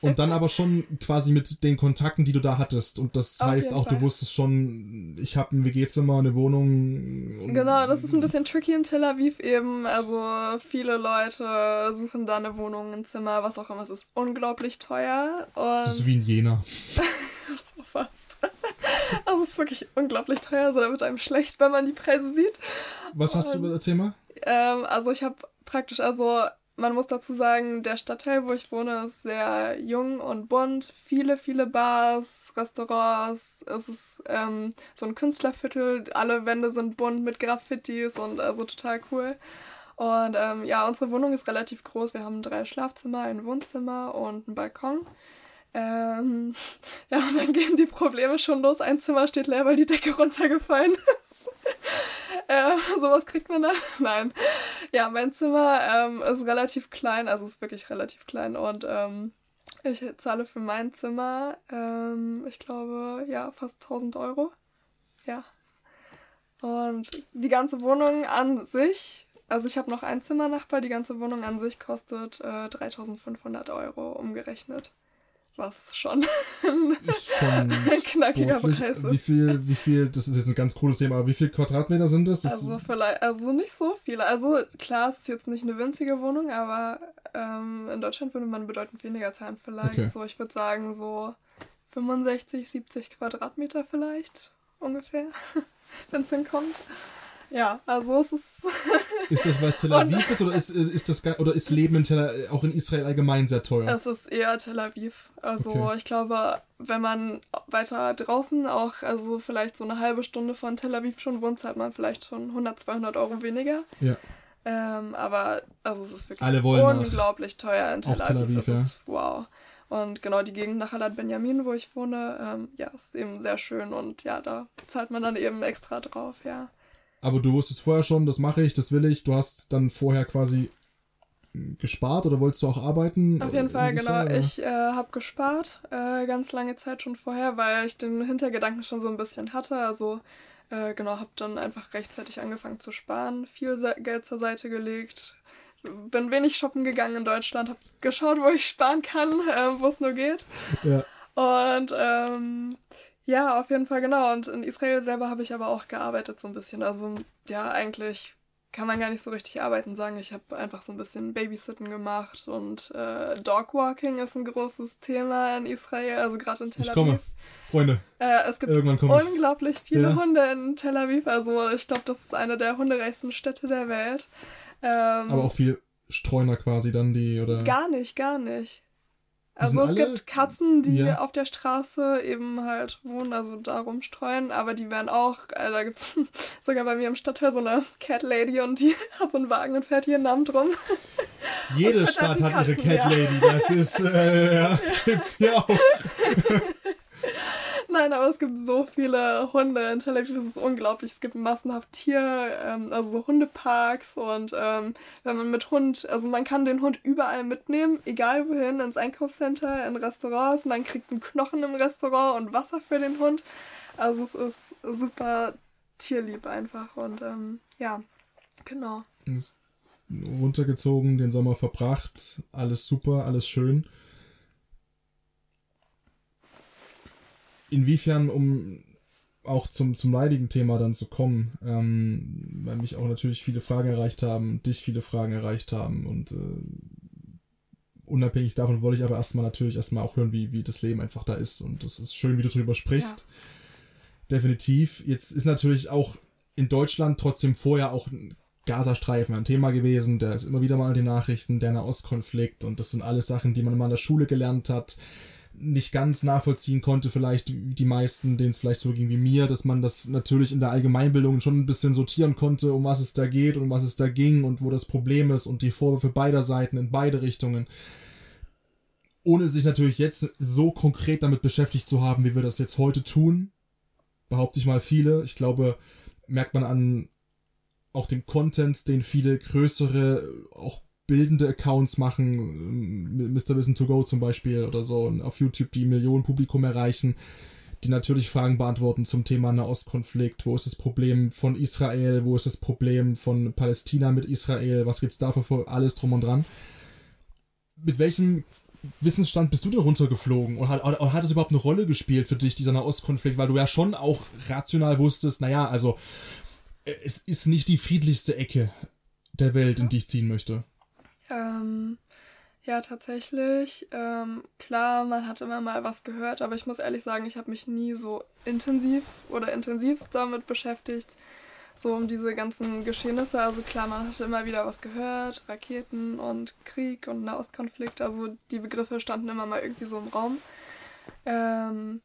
[SPEAKER 2] Und dann aber schon quasi mit den Kontakten, die du da hattest. Und das
[SPEAKER 1] Auf
[SPEAKER 2] heißt auch, du
[SPEAKER 1] Fall.
[SPEAKER 2] wusstest schon, ich habe ein WG-Zimmer, eine Wohnung. und-
[SPEAKER 1] Genau, das ist ein bisschen tricky in Tel Aviv eben. Also viele Leute suchen da eine Wohnung, ein Zimmer, was auch immer. Es ist unglaublich teuer. Und
[SPEAKER 2] Das ist wie in Jena.
[SPEAKER 1] so fast. Also es ist wirklich unglaublich teuer. Also da wird einem schlecht, wenn man die Preise sieht.
[SPEAKER 2] Was hast du, erzähl mal?
[SPEAKER 1] Ähm, also ich habe praktisch, also man muss dazu sagen, der Stadtteil, wo ich wohne, ist sehr jung und bunt. Viele, viele Bars, Restaurants. Es ist ähm, so ein Künstlerviertel. Alle Wände sind bunt mit Graffitis und also total cool. Und ähm, ja, unsere Wohnung ist relativ groß. Wir haben drei Schlafzimmer, ein Wohnzimmer und einen Balkon. Ähm, ja, und dann gehen die Probleme schon los. Ein Zimmer steht leer, weil die Decke runtergefallen äh, sowas kriegt man dann? Nein. Ja, mein Zimmer ähm, ist relativ klein, also ist wirklich relativ klein und ähm, ich zahle für mein Zimmer, ähm, ich glaube, ja, fast 1000 Euro. Ja. Und die ganze Wohnung an sich, also ich habe noch ein Zimmernachbar, die ganze Wohnung an sich kostet äh, 3500 Euro umgerechnet. Was schon
[SPEAKER 2] Ist schon
[SPEAKER 1] ein knackiger
[SPEAKER 2] sportlich.
[SPEAKER 1] Preis ist.
[SPEAKER 2] Wie viel, wie viel, das ist jetzt ein ganz cooles Thema, aber wie viel Quadratmeter sind das? das
[SPEAKER 1] Also vielleicht, also nicht so viele. Also klar, es ist jetzt nicht eine winzige Wohnung, aber ähm, in Deutschland würde man bedeutend weniger zahlen vielleicht.
[SPEAKER 2] Okay.
[SPEAKER 1] So, ich würde sagen so 65, 70 Quadratmeter vielleicht ungefähr, wenn es hinkommt. Ja, also es ist
[SPEAKER 2] ist das, weil es Tel Aviv ist oder ist, ist das oder ist Leben in Tel, auch in Israel allgemein sehr teuer?
[SPEAKER 1] Es ist eher Tel Aviv. Also
[SPEAKER 2] Okay.
[SPEAKER 1] ich glaube, wenn man weiter draußen auch, also vielleicht so eine halbe Stunde von Tel Aviv schon wohnt, zahlt man vielleicht schon 100, 200 Euro weniger.
[SPEAKER 2] Ja.
[SPEAKER 1] Ähm, aber also es ist wirklich unglaublich teuer in Tel
[SPEAKER 2] Auch Tel
[SPEAKER 1] Aviv.
[SPEAKER 2] Aviv, ja.
[SPEAKER 1] ist wow. Und genau die Gegend nach Halat Benjamin, wo ich wohne, ähm, ja, ist eben sehr schön und ja, da zahlt man dann eben extra drauf, ja.
[SPEAKER 2] Aber du wusstest vorher schon, das mache ich, das will ich. Du hast dann vorher quasi mh, gespart oder wolltest du auch arbeiten?
[SPEAKER 1] Auf jeden Fall, genau.
[SPEAKER 2] Oder?
[SPEAKER 1] Ich äh, habe gespart, äh, ganz lange Zeit schon vorher, weil ich den Hintergedanken schon so ein bisschen hatte. Also, äh, genau, habe dann einfach rechtzeitig angefangen zu sparen, viel Geld zur Seite gelegt, bin wenig shoppen gegangen in Deutschland, habe geschaut, wo ich sparen kann, äh, wo es nur geht.
[SPEAKER 2] Ja.
[SPEAKER 1] Und ähm, ja, auf jeden Fall genau. Und in Israel selber habe ich aber auch gearbeitet so ein bisschen. Also ja, eigentlich kann man gar nicht so richtig arbeiten sagen. Ich habe einfach so ein bisschen Babysitten gemacht und äh, Dogwalking ist ein großes Thema in Israel, also gerade in Tel
[SPEAKER 2] Ich
[SPEAKER 1] Aviv.
[SPEAKER 2] komme. Freunde,
[SPEAKER 1] Äh, es gibt
[SPEAKER 2] ich.
[SPEAKER 1] unglaublich viele
[SPEAKER 2] Ja.
[SPEAKER 1] Hunde in Tel Aviv. Also ich glaube, das ist eine der hundereichsten Städte der Welt. Ähm,
[SPEAKER 2] Aber auch viel Streuner quasi dann, die, oder?
[SPEAKER 1] Gar nicht, gar nicht. Also es gibt Katzen, die
[SPEAKER 2] Ja.
[SPEAKER 1] auf der Straße eben halt wohnen, also da rumstreuen, aber die werden auch, äh, da gibt es sogar bei mir im Stadtteil so eine Cat Lady und die hat so einen Wagen und fährt hier Namen drum.
[SPEAKER 2] Jede Stadt
[SPEAKER 1] dann
[SPEAKER 2] hat ihre Cat Lady. Das ist, äh, ja, gibt's hier auch.
[SPEAKER 1] Nein, aber es gibt so viele Hunde in Tel Aviv, es ist unglaublich. Es gibt massenhaft Tier, ähm, also so Hundeparks und ähm, wenn man mit Hund, also man kann den Hund überall mitnehmen, egal wohin, ins Einkaufscenter, in Restaurants, man kriegt einen Knochen im Restaurant und Wasser für den Hund. Also es ist super tierlieb einfach und ähm, ja, genau.
[SPEAKER 2] Runtergezogen, den Sommer verbracht, alles super, alles schön. Inwiefern, um auch zum, zum leidigen Thema dann zu kommen, ähm, weil mich auch natürlich viele Fragen erreicht haben, dich viele Fragen erreicht haben und äh, unabhängig davon wollte ich aber erstmal natürlich erstmal auch hören, wie, wie das Leben einfach da ist und das ist schön, wie du drüber sprichst. Definitiv. Jetzt ist natürlich auch in Deutschland trotzdem vorher auch ein Gazastreifen ein Thema gewesen, der ist immer wieder mal in den Nachrichten, der Nahostkonflikt und das sind alles Sachen, die man mal in der Schule gelernt hat, nicht ganz nachvollziehen konnte, vielleicht die meisten, denen es vielleicht so ging wie mir, dass man das natürlich in der Allgemeinbildung schon ein bisschen sortieren konnte, um was es da geht und was es da ging und wo das Problem ist und die Vorwürfe beider Seiten in beide Richtungen. ohne sich natürlich jetzt so konkret damit beschäftigt zu haben, wie wir das jetzt heute tun, behaupte ich mal viele. Ich glaube, merkt man an auch dem Content, den viele größere, auch bildende Accounts machen, Mr. Wissen to Go zum Beispiel oder so, und auf YouTube die Millionen Publikum erreichen, die natürlich Fragen beantworten zum Thema Nahostkonflikt. Wo ist das Problem von Israel? Wo ist das Problem von Palästina mit Israel? Was gibt es dafür für alles drum und dran? Mit welchem Wissensstand bist du denn runtergeflogen? Und hat, oder hat es überhaupt eine Rolle gespielt für dich, dieser Nahostkonflikt? Weil du ja schon auch rational wusstest, naja, also äh, es ist nicht die friedlichste Ecke der Welt, in die ich ziehen möchte.
[SPEAKER 1] Ähm, ja, tatsächlich. Ähm, klar, man hat immer mal was gehört, aber ich muss ehrlich sagen, ich habe mich nie so intensiv oder intensivst damit beschäftigt so um diese ganzen Geschehnisse. Also klar, man hatte immer wieder was gehört, Raketen und Krieg und Nahostkonflikt. Also die Begriffe standen immer mal irgendwie so im Raum. Ähm,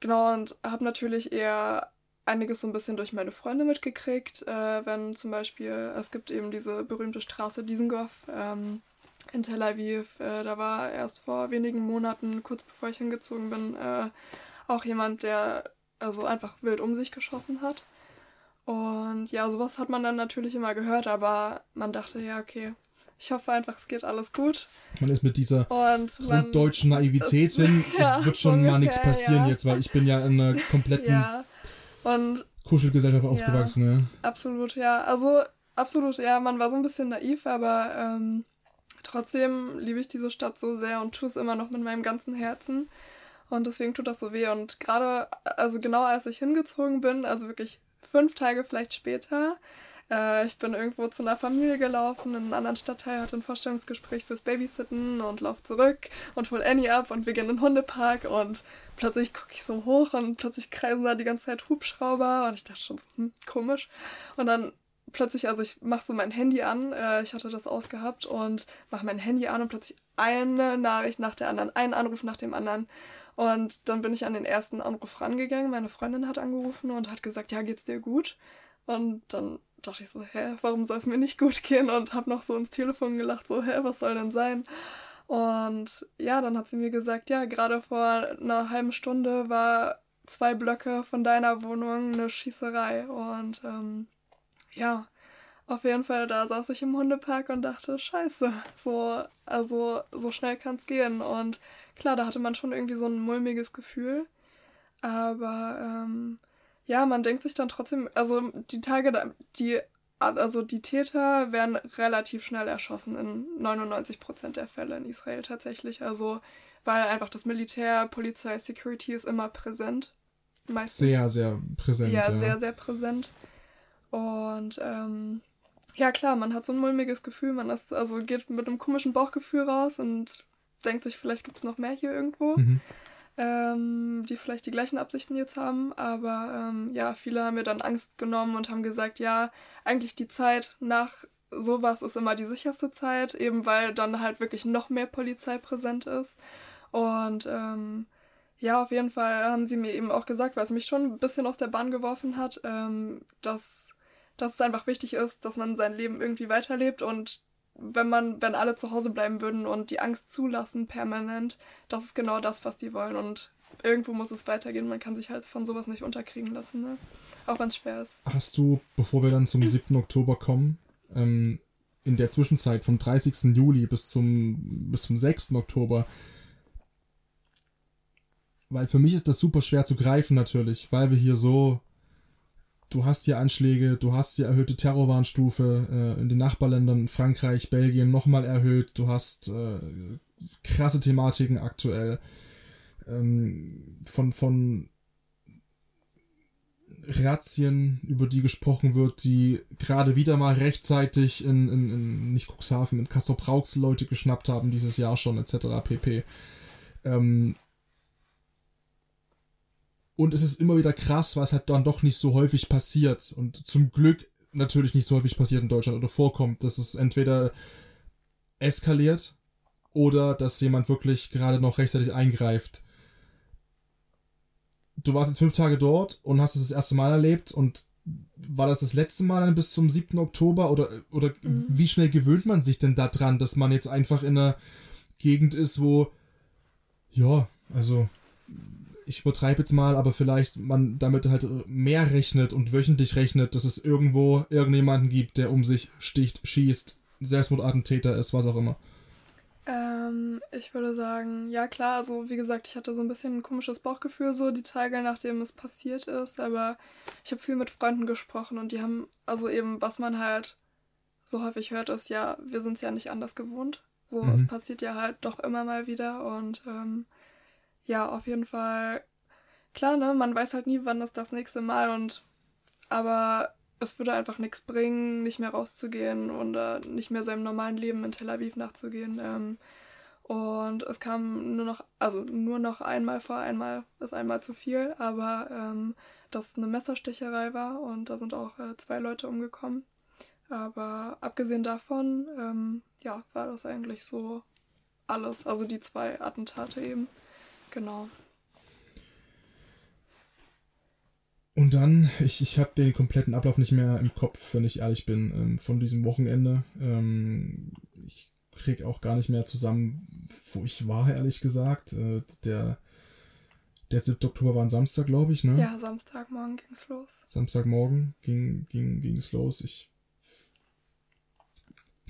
[SPEAKER 1] genau, und habe natürlich eher einiges so ein bisschen durch meine Freunde mitgekriegt, äh, wenn zum Beispiel, es gibt eben diese berühmte Straße Dizengoff ähm, in Tel Aviv, äh, da war erst vor wenigen Monaten, kurz bevor ich hingezogen bin, äh, auch jemand, der also einfach wild um sich geschossen hat. Und ja, sowas hat man dann natürlich immer gehört, aber man dachte, ja, okay, ich hoffe einfach, es geht alles gut.
[SPEAKER 2] Man ist mit dieser grunddeutschen Naivität hin, ja, wird schon ungefähr, mal nichts passieren ja. jetzt, weil ich bin ja in einer kompletten ja. Und, Kuschelgesellschaft aufgewachsen, ja.
[SPEAKER 1] Absolut, ja. Also, absolut, ja, man war so ein bisschen naiv, aber ähm, trotzdem liebe ich diese Stadt so sehr und tue es immer noch mit meinem ganzen Herzen. Und deswegen tut das so weh. Und gerade, also genau als ich hingezogen bin, also wirklich fünf Tage vielleicht später. Äh, ich bin irgendwo zu einer Familie gelaufen, in einem anderen Stadtteil, hatte ein Vorstellungsgespräch fürs Babysitten und laufe zurück und hol Annie ab und wir gehen in den Hundepark und plötzlich gucke ich so hoch und plötzlich kreisen da die ganze Zeit Hubschrauber und ich dachte schon so, hm, komisch. Und dann plötzlich, also ich mache so mein Handy an, äh, ich hatte das ausgehabt und mache mein Handy an und plötzlich eine Nachricht nach der anderen, einen Anruf nach dem anderen. Und dann bin ich an den ersten Anruf rangegangen. Meine Freundin hat angerufen und hat gesagt, ja, geht's dir gut? Und dann dachte ich so, hä, warum soll es mir nicht gut gehen? Und habe noch so ins Telefon gelacht, so, hä, was soll denn sein? Und ja, dann hat sie mir gesagt, ja, gerade vor einer halben Stunde war zwei Blöcke von deiner Wohnung eine Schießerei. Und ähm, ja, auf jeden Fall, da saß ich im Hundepark und dachte, scheiße, so, also so schnell kann es gehen. Und klar, da hatte man schon irgendwie so ein mulmiges Gefühl. Aber ähm, ja, man denkt sich dann trotzdem, also die Tage, die, also die Täter werden relativ schnell erschossen in 99% der Fälle in Israel tatsächlich. Also, weil einfach das Militär, Polizei, Security ist immer präsent.
[SPEAKER 2] Meistens. Sehr, sehr präsent.
[SPEAKER 1] Ja, ja, sehr, sehr präsent. Und ähm, ja, klar, man hat so ein mulmiges Gefühl, man ist, also geht mit einem komischen Bauchgefühl raus und denkt sich, vielleicht gibt es noch mehr hier irgendwo, mhm. Ähm, die vielleicht die gleichen Absichten jetzt haben. Aber ähm, ja, viele haben mir dann Angst genommen und haben gesagt, ja, eigentlich die Zeit nach sowas ist immer die sicherste Zeit, eben weil dann halt wirklich noch mehr Polizei präsent ist. Und ähm, ja, auf jeden Fall haben sie mir eben auch gesagt, was mich schon ein bisschen aus der Bahn geworfen hat, ähm, dass, dass es einfach wichtig ist, dass man sein Leben irgendwie weiterlebt und wenn man, wenn alle zu Hause bleiben würden und die Angst zulassen permanent, das ist genau das, was die wollen. Und irgendwo muss es weitergehen. Man kann sich halt von sowas nicht unterkriegen lassen, ne? Auch wenn es schwer ist.
[SPEAKER 2] Hast du, bevor wir dann zum 7. Oktober kommen, ähm, in der Zwischenzeit vom 30. Juli bis zum, bis zum 6. Oktober, weil für mich ist das super schwer zu greifen natürlich, weil wir hier so du hast hier Anschläge, du hast hier erhöhte Terrorwarnstufe äh, in den Nachbarländern Frankreich, Belgien nochmal erhöht, du hast äh, krasse Thematiken aktuell ähm, von, von Razzien, über die gesprochen wird, die gerade wieder mal rechtzeitig in, in, in nicht Cuxhaven, in Kassel-Brauxel Leute geschnappt haben, dieses Jahr schon, etc. pp. Ähm, und es ist immer wieder krass, weil es halt dann doch nicht so häufig passiert. Und zum Glück natürlich nicht so häufig passiert in Deutschland oder vorkommt, dass es entweder eskaliert oder dass jemand wirklich gerade noch rechtzeitig eingreift. Du warst jetzt fünf Tage dort und hast es das erste Mal erlebt und war das das letzte Mal dann bis zum 7. Oktober oder, oder mhm. wie schnell gewöhnt man sich denn daran, dass man jetzt einfach in einer Gegend ist, wo Ja, also ich übertreibe jetzt mal, aber vielleicht man damit halt mehr rechnet und wöchentlich rechnet, dass es irgendwo irgendjemanden gibt, der um sich sticht, schießt, Selbstmordattentäter ist, was auch immer.
[SPEAKER 1] Ähm, ich würde sagen, ja klar, also wie gesagt, ich hatte so ein bisschen ein komisches Bauchgefühl so die Tage, nachdem es passiert ist, aber ich habe viel mit Freunden gesprochen und die haben, also eben, was man halt so häufig hört, ist ja, wir sind es ja nicht anders gewohnt. So, mhm. es passiert ja halt doch immer mal wieder und ähm, ja, auf jeden Fall, klar, ne, man weiß halt nie, wann ist das nächste Mal und aber es würde einfach nichts bringen, nicht mehr rauszugehen und äh, nicht mehr seinem normalen Leben in Tel Aviv nachzugehen. Ähm, und es kam nur noch, also nur noch einmal vor, einmal ist einmal zu viel, aber ähm, dass eine Messerstecherei war und da sind auch äh, zwei Leute umgekommen. Aber abgesehen davon, ähm, ja, war das eigentlich so alles. Also die zwei Attentate eben. Genau.
[SPEAKER 2] Und dann, ich, ich habe den kompletten Ablauf nicht mehr im Kopf, wenn ich ehrlich bin, ähm, von diesem Wochenende. Ähm, ich krieg auch gar nicht mehr zusammen, wo ich war, ehrlich gesagt. Äh, der, der 7. Oktober war ein Samstag, glaube ich, ne?
[SPEAKER 1] Ja, Samstagmorgen ging's los.
[SPEAKER 2] Samstagmorgen ging, ging, ging's los. Ich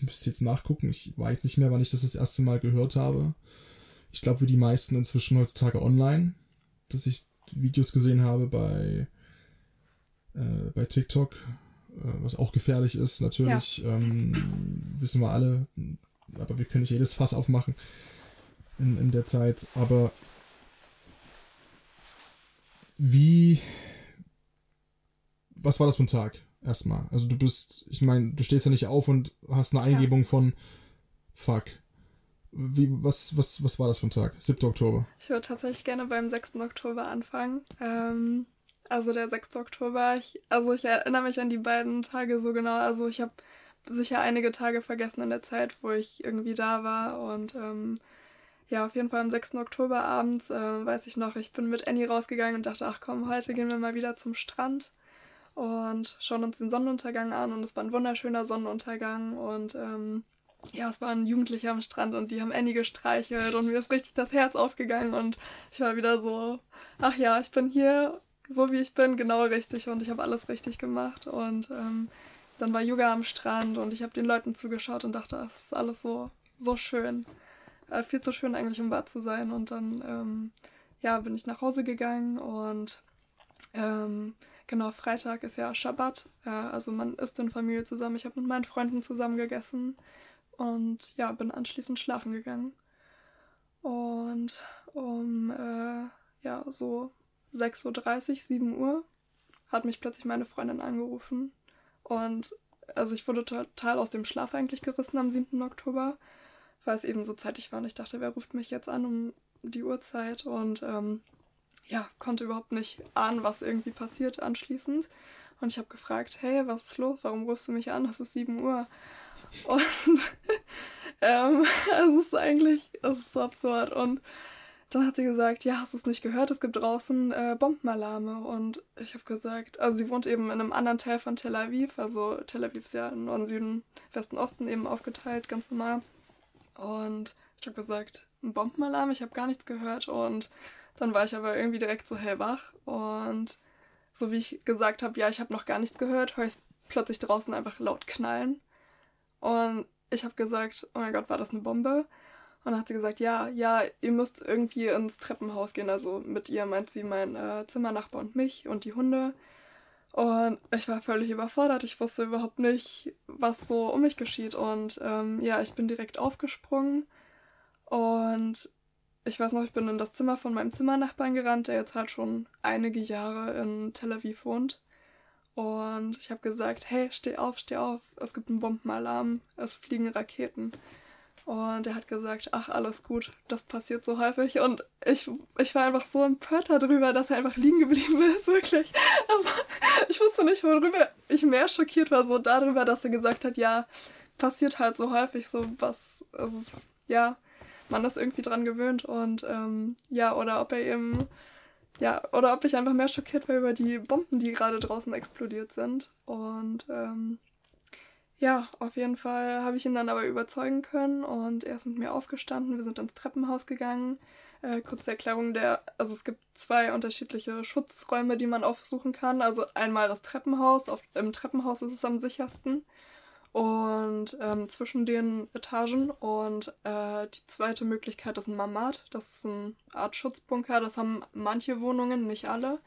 [SPEAKER 2] müsste jetzt nachgucken. Ich weiß nicht mehr, wann ich das das erste Mal gehört habe. Ich glaube, wie die meisten inzwischen heutzutage online, dass ich Videos gesehen habe bei äh, bei TikTok, äh, was auch gefährlich ist, natürlich. Ja. Ähm, wissen wir alle. Aber wir können nicht jedes Fass aufmachen in, in der Zeit. Aber wie. Was war das für ein Tag? Erstmal. Also du bist, ich meine, du stehst ja nicht auf und hast eine Eingebung ja. von Fuck. Wie, was, was, was war das für ein Tag? 7. Oktober.
[SPEAKER 1] Ich würde tatsächlich gerne beim 6. Oktober anfangen. Ähm, also der 6. Oktober. Ich, also ich erinnere mich an die beiden Tage so genau. Also ich habe sicher einige Tage vergessen in der Zeit, wo ich irgendwie da war. Und ähm, ja, auf jeden Fall am 6. Oktober abends, äh, weiß ich noch, ich bin mit Annie rausgegangen und dachte, ach komm, heute gehen wir mal wieder zum Strand und schauen uns den Sonnenuntergang an. Und es war ein wunderschöner Sonnenuntergang. Und ähm, ja, es waren Jugendliche am Strand und die haben Annie gestreichelt und mir ist richtig das Herz aufgegangen und ich war wieder so, ach ja, ich bin hier so wie ich bin, genau richtig und ich habe alles richtig gemacht. Und ähm, dann war Yoga am Strand und ich habe den Leuten zugeschaut und dachte, es ist alles so, so schön. Äh, viel zu schön eigentlich, um wahr zu sein. Und dann, ähm, ja, bin ich nach Hause gegangen und ähm, genau, Freitag ist ja Schabbat. Äh, also man isst in Familie zusammen. Ich habe mit meinen Freunden zusammen gegessen und ja, bin anschließend schlafen gegangen. Und um äh, ja, so 6.30 Uhr, 7 Uhr hat mich plötzlich meine Freundin angerufen. Und also ich wurde total aus dem Schlaf eigentlich gerissen am 7. Oktober, weil es eben so zeitig war. Und ich dachte, wer ruft mich jetzt an um die Uhrzeit? Und ähm, ja, konnte überhaupt nicht ahnen, was irgendwie passiert anschließend. Und ich habe gefragt, hey, was ist los? Warum rufst du mich an? Es ist 7 Uhr. Und ähm, es ist eigentlich, es ist so absurd. Und dann hat sie gesagt, ja, hast du es nicht gehört? Es gibt draußen äh, Bombenalarme. Und ich habe gesagt, also sie wohnt eben in einem anderen Teil von Tel Aviv. Also Tel Aviv ist ja in Norden, Süden, Westen, Osten eben aufgeteilt, ganz normal. Und ich habe gesagt, ein Bombenalarm, ich habe gar nichts gehört. Und dann war ich aber irgendwie direkt so hellwach. Und so wie ich gesagt habe, ja, ich habe noch gar nichts gehört, höre ich plötzlich draußen einfach laut knallen. Und ich habe gesagt, oh mein Gott, war das eine Bombe? Und dann hat sie gesagt, ja, ja, ihr müsst irgendwie ins Treppenhaus gehen. Also mit ihr meint sie mein äh, Zimmernachbar und mich und die Hunde. Und ich war völlig überfordert. Ich wusste überhaupt nicht, was so um mich geschieht. Und ähm, ja, ich bin direkt aufgesprungen. Und ich weiß noch, ich bin in das Zimmer von meinem Zimmernachbarn gerannt, der jetzt halt schon einige Jahre in Tel Aviv wohnt. Und ich habe gesagt, hey, steh auf, steh auf, es gibt einen Bombenalarm, es fliegen Raketen. Und er hat gesagt, ach, alles gut, das passiert so häufig. Und ich, ich war einfach so empört darüber, dass er einfach liegen geblieben ist, wirklich. Also, ich wusste nicht, worüber ich mehr schockiert war, so darüber, dass er gesagt hat, ja, passiert halt so häufig so was, also, ja, man ist irgendwie dran gewöhnt und, ähm, ja, oder ob er eben, ja, oder ob ich einfach mehr schockiert war über die Bomben, die gerade draußen explodiert sind. Und, ähm, Ja, auf jeden Fall habe ich ihn dann aber überzeugen können und er ist mit mir aufgestanden. Wir sind ins Treppenhaus gegangen. Äh, kurze Erklärung der, also es gibt zwei unterschiedliche Schutzräume, die man aufsuchen kann. Also einmal das Treppenhaus. Auf, Im Treppenhaus ist es am sichersten und ähm, zwischen den Etagen. Und äh, die zweite Möglichkeit ist ein Mamad. Das ist eine Art Schutzbunker. Das haben manche Wohnungen, nicht alle.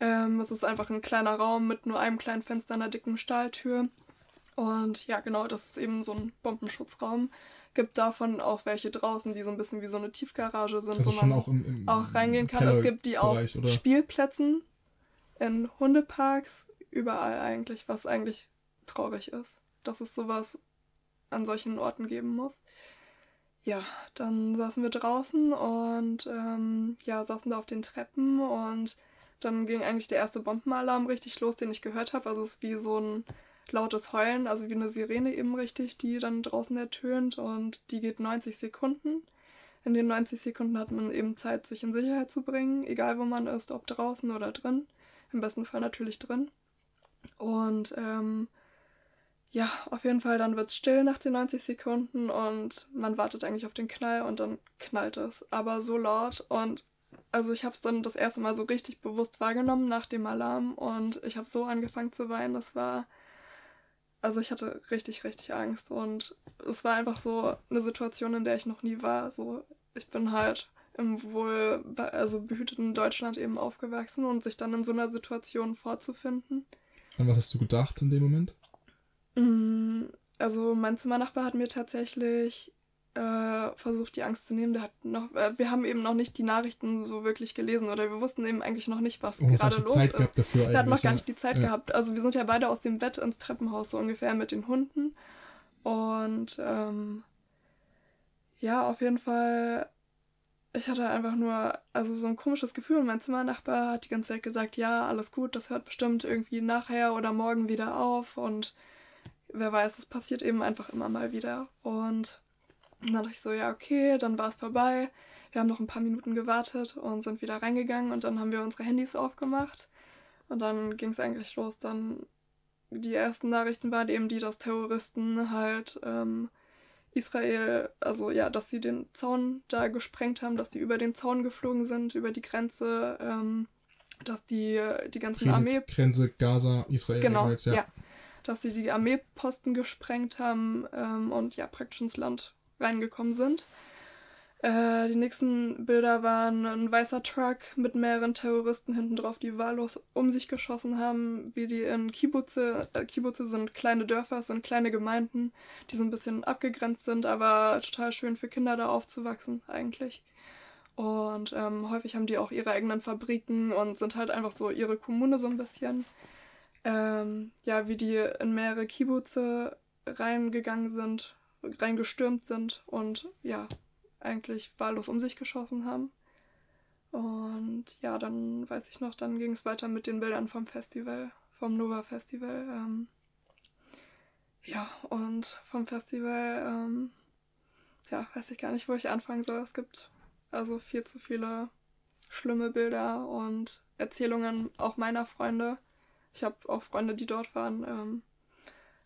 [SPEAKER 1] Ähm, es ist einfach ein kleiner Raum mit nur einem kleinen Fenster, einer dicken Stahltür. Und ja, genau, das ist eben so ein Bombenschutzraum. Gibt davon auch welche draußen, die so ein bisschen wie so eine Tiefgarage sind,
[SPEAKER 2] Also
[SPEAKER 1] wo man
[SPEAKER 2] auch im, im
[SPEAKER 1] auch reingehen kann. Es gibt die auf
[SPEAKER 2] Kellerbereich, oder?
[SPEAKER 1] Spielplätzen, in Hundeparks, überall eigentlich, was eigentlich traurig ist, dass es sowas an solchen Orten geben muss. Ja, dann saßen wir draußen und ähm, ja, saßen da auf den Treppen und dann ging eigentlich der erste Bombenalarm richtig los, den ich gehört habe. Also es ist wie so ein lautes Heulen, also wie eine Sirene eben richtig, die dann draußen ertönt und die geht 90 Sekunden. In den 90 Sekunden hat man eben Zeit, sich in Sicherheit zu bringen, egal wo man ist, ob draußen oder drin. Im besten Fall natürlich drin. Und ähm, ja, auf jeden Fall, dann wird es still nach den 90 Sekunden und man wartet eigentlich auf den Knall und dann knallt es. Aber so laut und also ich habe es dann das erste Mal so richtig bewusst wahrgenommen nach dem Alarm und ich habe so angefangen zu weinen. Das war, also ich hatte richtig, richtig Angst und es war einfach so eine Situation, in der ich noch nie war. So, ich bin halt im wohl, also behüteten Deutschland eben aufgewachsen und sich dann in so einer Situation vorzufinden.
[SPEAKER 2] An was hast du gedacht in dem Moment?
[SPEAKER 1] Mm, Also mein Zimmernachbar hat mir tatsächlich äh, versucht, die Angst zu nehmen. Der hat noch, äh, wir haben eben noch nicht die Nachrichten so wirklich gelesen oder wir wussten eben eigentlich noch nicht, was
[SPEAKER 2] Oh,
[SPEAKER 1] gerade los
[SPEAKER 2] Zeit
[SPEAKER 1] ist.
[SPEAKER 2] gehabt dafür
[SPEAKER 1] Wir hatten noch gar nicht die Zeit
[SPEAKER 2] Ja.
[SPEAKER 1] gehabt. Also wir sind ja beide aus dem Bett ins Treppenhaus so ungefähr mit den Hunden. Und ähm, ja, auf jeden Fall, ich hatte einfach nur, also so ein komisches Gefühl. Und mein Zimmernachbar hat die ganze Zeit gesagt, ja, alles gut, das hört bestimmt irgendwie nachher oder morgen wieder auf. Und wer weiß, es passiert eben einfach immer mal wieder. Und dann dachte ich so, ja, okay, dann war es vorbei. Wir haben noch ein paar Minuten gewartet und sind wieder reingegangen und dann haben wir unsere Handys aufgemacht. Und dann ging es eigentlich los. Dann die ersten Nachrichten waren eben die, dass Terroristen halt ähm, Israel, also ja, dass sie den Zaun da gesprengt haben, dass die über den Zaun geflogen sind, über die Grenze, ähm, dass die die ganzen Armee
[SPEAKER 2] Grenze Gaza, Israel.
[SPEAKER 1] Genau,
[SPEAKER 2] jetzt,
[SPEAKER 1] ja. Dass sie die Armeeposten gesprengt haben ähm, und ja, praktisch ins Land reingekommen sind. Äh, die nächsten Bilder waren ein weißer Truck mit mehreren Terroristen hinten drauf, die wahllos um sich geschossen haben, wie die in Kibbutze, äh, Kibbutze sind kleine Dörfer, sind kleine Gemeinden, die so ein bisschen abgegrenzt sind, aber total schön für Kinder da aufzuwachsen eigentlich. Und ähm, häufig haben die auch ihre eigenen Fabriken und sind halt einfach so ihre Kommune so ein bisschen ähm, ja, wie die in mehrere Kibbutze reingegangen sind, reingestürmt sind und ja, eigentlich wahllos um sich geschossen haben. Und ja, dann weiß ich noch, dann ging es weiter mit den Bildern vom Festival, vom Nova Festival. Ähm, ja, und vom Festival, ähm, ja, weiß ich gar nicht, wo ich anfangen soll. Es gibt also viel zu viele schlimme Bilder und Erzählungen auch meiner Freunde. Ich habe auch Freunde, die dort waren, ähm,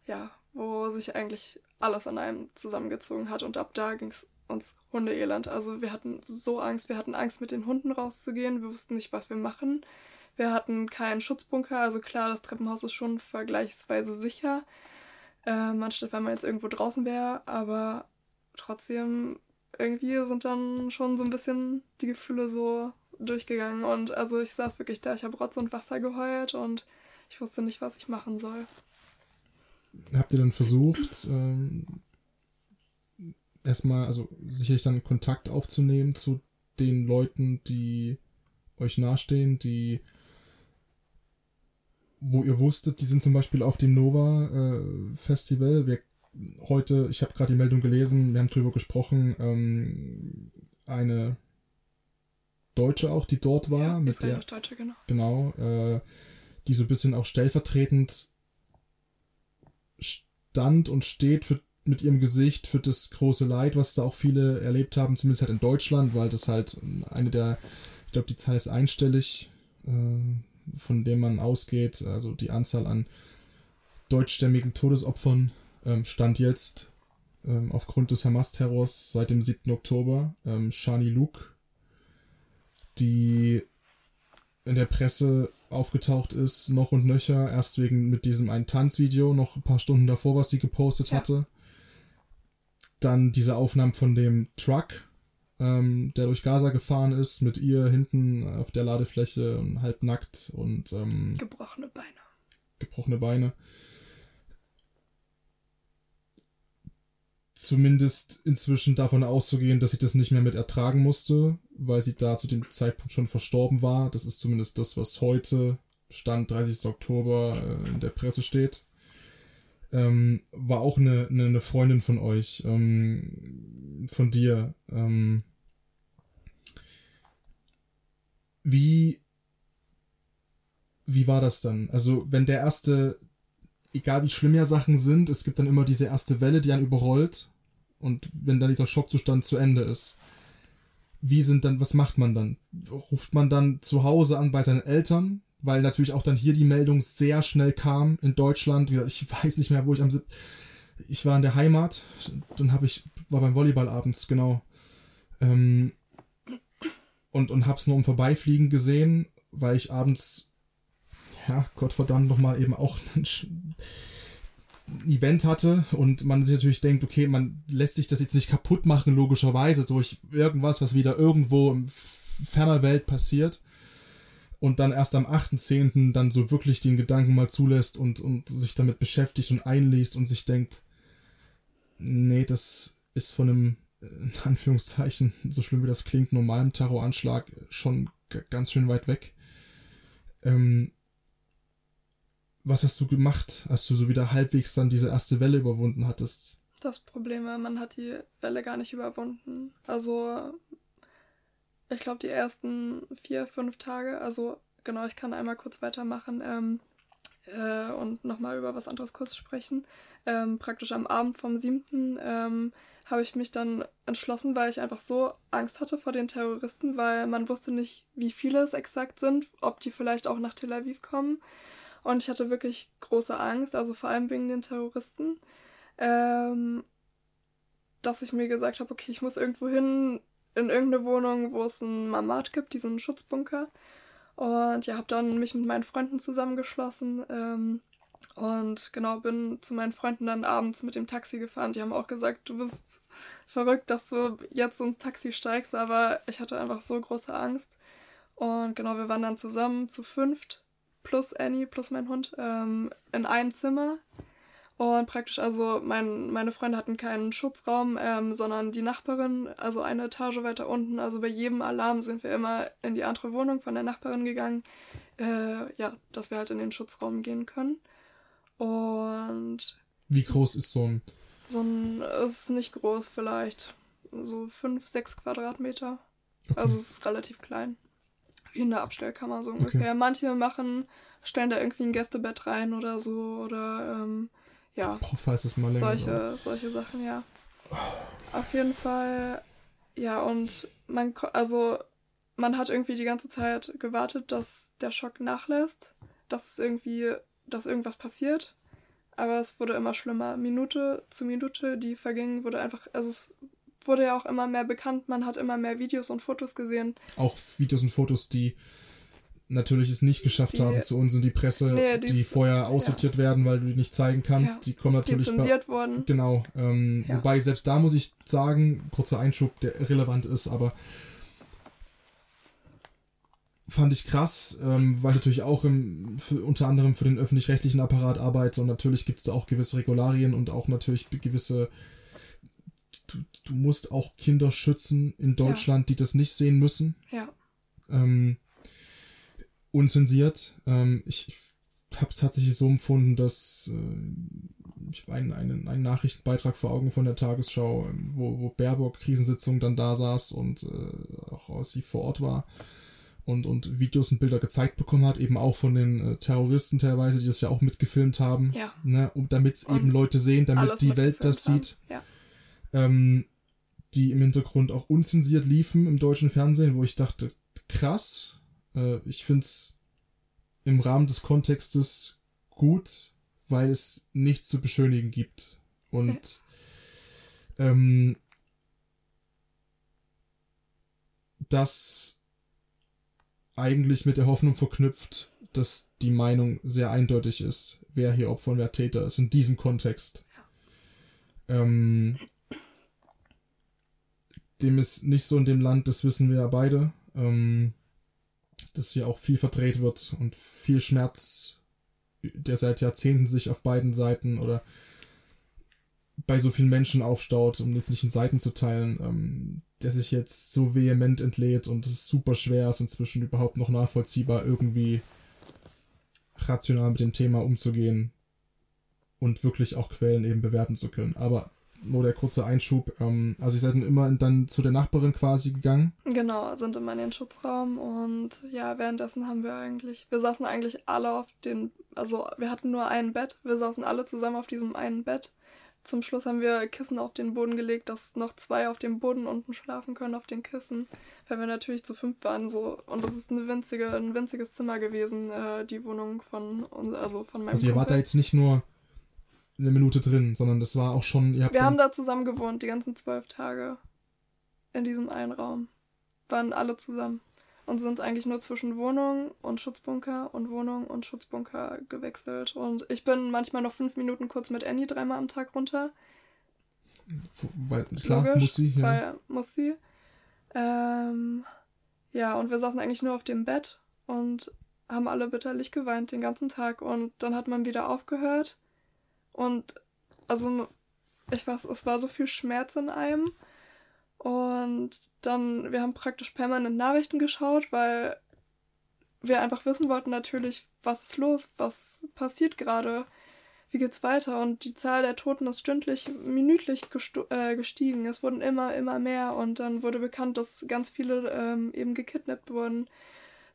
[SPEAKER 1] ja, wo sich eigentlich alles an einem zusammengezogen hat. Und ab da ging es uns Hundeelend. Also wir hatten so Angst. Wir hatten Angst, mit den Hunden rauszugehen. Wir wussten nicht, was wir machen. Wir hatten keinen Schutzbunker. Also klar, das Treppenhaus ist schon vergleichsweise sicher. Ähm, anstatt wenn man jetzt irgendwo draußen wäre. Aber trotzdem, irgendwie sind dann schon so ein bisschen die Gefühle so durchgegangen. Und also ich saß wirklich da. Ich habe Rotz und Wasser geheult und ich wusste nicht, was ich machen soll.
[SPEAKER 2] Habt ihr dann versucht, ähm, erstmal, also sicherlich dann Kontakt aufzunehmen zu den Leuten, die euch nahestehen, die, wo ihr wusstet, die sind zum Beispiel auf dem Nova äh, Festival. Wir heute, ich habe gerade die Meldung gelesen, wir haben drüber gesprochen, ähm, eine Deutsche auch, die dort war,
[SPEAKER 1] ja,
[SPEAKER 2] mit der,
[SPEAKER 1] Deutsche, genau.
[SPEAKER 2] genau, äh, die so ein bisschen auch stellvertretend stand und steht für, mit ihrem Gesicht für das große Leid, was da auch viele erlebt haben, zumindest halt in Deutschland, weil das halt eine der, ich glaube, die Zahl ist einstellig, äh, von dem man ausgeht, also die Anzahl an deutschstämmigen Todesopfern ähm, stand jetzt ähm, aufgrund des Hamas-Terrors seit dem 7. Oktober ähm, Shani Luke, die in der Presse aufgetaucht ist, noch und nöcher, erst wegen mit diesem einen Tanzvideo, noch ein paar Stunden davor, was sie gepostet
[SPEAKER 1] Ja.
[SPEAKER 2] hatte. Dann diese Aufnahmen von dem Truck, ähm, der durch Gaza gefahren ist, mit ihr hinten auf der Ladefläche und halb nackt und ähm,
[SPEAKER 1] Gebrochene Beine.
[SPEAKER 2] gebrochene Beine. Zumindest inzwischen davon auszugehen, dass sie das nicht mehr mit ertragen musste, weil sie da zu dem Zeitpunkt schon verstorben war. Das ist zumindest das, was heute, Stand 30. Oktober, äh, in der Presse steht. Ähm, war auch eine, eine, eine Freundin von euch, ähm, von dir. Ähm, wie, wie war das dann? Also, wenn der erste, egal wie schlimm ja Sachen sind, es gibt dann immer diese erste Welle, die einen überrollt. Und wenn dann dieser Schockzustand zu Ende ist, wie sind dann, was macht man dann? Ruft man dann zu Hause an bei seinen Eltern? Weil natürlich auch dann hier die Meldung sehr schnell kam in Deutschland. Wie gesagt, ich weiß nicht mehr, wo ich am Ich war in der Heimat, dann habe ich, war beim Volleyball abends, genau. Ähm, und, und hab's nur im Vorbeifliegen gesehen, weil ich abends ja, Gottverdammt nochmal eben auch ein Event hatte und man sich natürlich denkt, okay, man lässt sich das jetzt nicht kaputt machen, logischerweise, durch irgendwas, was wieder irgendwo in ferner Welt passiert und dann erst am 8.10. dann so wirklich den Gedanken mal zulässt und, und sich damit beschäftigt und einliest und sich denkt, nee, das ist von einem, äh, in Anführungszeichen, so schlimm wie das klingt, normalen Terroranschlag schon ganz schön weit weg. Ähm, was hast du gemacht, als du so wieder halbwegs dann diese erste Welle überwunden hattest?
[SPEAKER 1] Das Problem war, man hat die Welle gar nicht überwunden. Also, ich glaube, die ersten vier, fünf Tage, also genau, ich kann einmal kurz weitermachen ähm, äh, und nochmal über was anderes kurz sprechen. Ähm, praktisch am Abend vom 7. Ähm, habe ich mich dann entschlossen, weil ich einfach so Angst hatte vor den Terroristen, weil man wusste nicht, wie viele es exakt sind, ob die vielleicht auch nach Tel Aviv kommen. Und ich hatte wirklich große Angst, also vor allem wegen den Terroristen ähm, dass ich mir gesagt habe, okay, ich muss irgendwo hin, in irgendeine Wohnung, wo es einen Mamat gibt, diesen Schutzbunker. Und ja, habe dann mich mit meinen Freunden zusammengeschlossen ähm, und genau bin zu meinen Freunden dann abends mit dem Taxi gefahren. Die haben auch gesagt, du bist verrückt, dass du jetzt ins Taxi steigst, aber ich hatte einfach so große Angst. Und genau, wir waren dann zusammen zu fünft, plus Annie, plus mein Hund, ähm, in einem Zimmer. Und praktisch, also mein, meine Freunde hatten keinen Schutzraum, ähm, sondern die Nachbarin, also eine Etage weiter unten. Also bei jedem Alarm sind wir immer in die andere Wohnung von der Nachbarin gegangen, äh, ja, dass wir halt in den Schutzraum gehen können. Und
[SPEAKER 2] Wie groß ist so ein.
[SPEAKER 1] so ein ist nicht groß, vielleicht so fünf, sechs Quadratmeter.
[SPEAKER 2] Okay.
[SPEAKER 1] Also es ist relativ klein. In der Abstellkammer so ungefähr. Manche machen, stellen da irgendwie ein Gästebett rein oder so oder ähm, ja.
[SPEAKER 2] Boah, falls es mal länger.
[SPEAKER 1] Solche, solche Sachen, ja. Auf jeden Fall, ja, und man, also, man hat irgendwie die ganze Zeit gewartet, dass der Schock nachlässt, dass es irgendwie, dass irgendwas passiert. Aber es wurde immer schlimmer. Minute zu Minute, die vergingen, wurde einfach, also es wurde ja auch immer mehr bekannt, man hat immer mehr Videos und Fotos gesehen.
[SPEAKER 2] Auch Videos und Fotos, die natürlich es nicht geschafft
[SPEAKER 1] Die-
[SPEAKER 2] haben zu uns in die Presse,
[SPEAKER 1] Nee, die
[SPEAKER 2] die vorher aussortiert werden, weil du die nicht zeigen kannst.
[SPEAKER 1] Ja.
[SPEAKER 2] Die kommen
[SPEAKER 1] Die
[SPEAKER 2] natürlich bei,
[SPEAKER 1] zensiert wurden.
[SPEAKER 2] Genau. Ähm,
[SPEAKER 1] Ja.
[SPEAKER 2] Wobei selbst da muss ich sagen, kurzer Einschub, der irrelevant ist, aber fand ich krass, ähm, weil ich natürlich auch im, für, unter anderem für den öffentlich-rechtlichen Apparat arbeite und natürlich gibt es da auch gewisse Regularien und auch natürlich gewisse. Du, du musst auch Kinder schützen in Deutschland, die das nicht sehen müssen
[SPEAKER 1] Ja,
[SPEAKER 2] ähm, unzensiert. Ähm, ich habe es tatsächlich so empfunden, dass äh, ich habe einen, einen, einen Nachrichtenbeitrag vor Augen von der Tagesschau, ähm, wo, wo Baerbock Krisensitzung dann da saß und äh, auch sie vor Ort war und, und Videos und Bilder gezeigt bekommen hat, eben auch von den äh, Terroristen teilweise, die das ja auch mitgefilmt haben,
[SPEAKER 1] ja.
[SPEAKER 2] ne, um, damit es eben Leute sehen, damit die Welt das
[SPEAKER 1] mitgefilmt
[SPEAKER 2] sieht
[SPEAKER 1] haben.
[SPEAKER 2] Ähm, die im Hintergrund auch unzensiert liefen im deutschen Fernsehen, wo ich dachte, krass, äh, ich finde es im Rahmen des Kontextes gut, weil es nichts zu beschönigen gibt. Und ähm, das eigentlich mit der Hoffnung verknüpft, dass die Meinung sehr eindeutig ist, wer hier Opfer und wer Täter ist, in diesem Kontext. Ähm, dem ist nicht so in dem Land, das wissen wir ja beide, ähm, dass hier auch viel verdreht wird und viel Schmerz, der seit Jahrzehnten sich auf beiden Seiten oder bei so vielen Menschen aufstaut, um jetzt nicht in Seiten zu teilen, ähm, der sich jetzt so vehement entlädt und es super schwer ist, inzwischen überhaupt noch nachvollziehbar irgendwie rational mit dem Thema umzugehen und wirklich auch Quellen eben bewerten zu können. Aber nur der kurze Einschub, ähm, also ihr seid immer dann zu der Nachbarin quasi gegangen?
[SPEAKER 1] Genau, sind immer in den Schutzraum und ja, währenddessen haben wir eigentlich, wir saßen eigentlich alle auf den, also wir hatten nur ein Bett, wir saßen alle zusammen auf diesem einen Bett zum Schluss haben wir Kissen auf den Boden gelegt, dass noch zwei auf dem Boden unten schlafen können, auf den Kissen. Weil wir natürlich zu fünf waren. So. Und das ist eine winzige, ein winziges Zimmer gewesen, äh, die Wohnung von, also von meinem
[SPEAKER 2] Also ihr wart da jetzt nicht nur eine Minute drin, sondern das war auch schon.
[SPEAKER 1] Ihr habt wir haben da zusammen gewohnt, die ganzen zwölf Tage. In diesem einen Raum. Waren alle zusammen und sind eigentlich nur zwischen Wohnung und Schutzbunker und Wohnung und Schutzbunker gewechselt. Und ich bin manchmal noch fünf Minuten kurz mit Annie dreimal am Tag runter.
[SPEAKER 2] Weil, klar, Logisch, muss sie,
[SPEAKER 1] ja. Weil, muss sie. Ähm, ja, und wir saßen eigentlich nur auf dem Bett und haben alle bitterlich geweint den ganzen Tag. Und dann hat man wieder aufgehört. Und also, ich weiß, es war so viel Schmerz in einem. Und dann, wir haben praktisch permanent Nachrichten geschaut, weil wir einfach wissen wollten natürlich, was ist los, was passiert gerade, wie geht's weiter. Und die Zahl der Toten ist stündlich, minütlich äh, gestiegen. Es wurden immer, immer mehr und dann wurde bekannt, dass ganz viele ähm, eben gekidnappt wurden.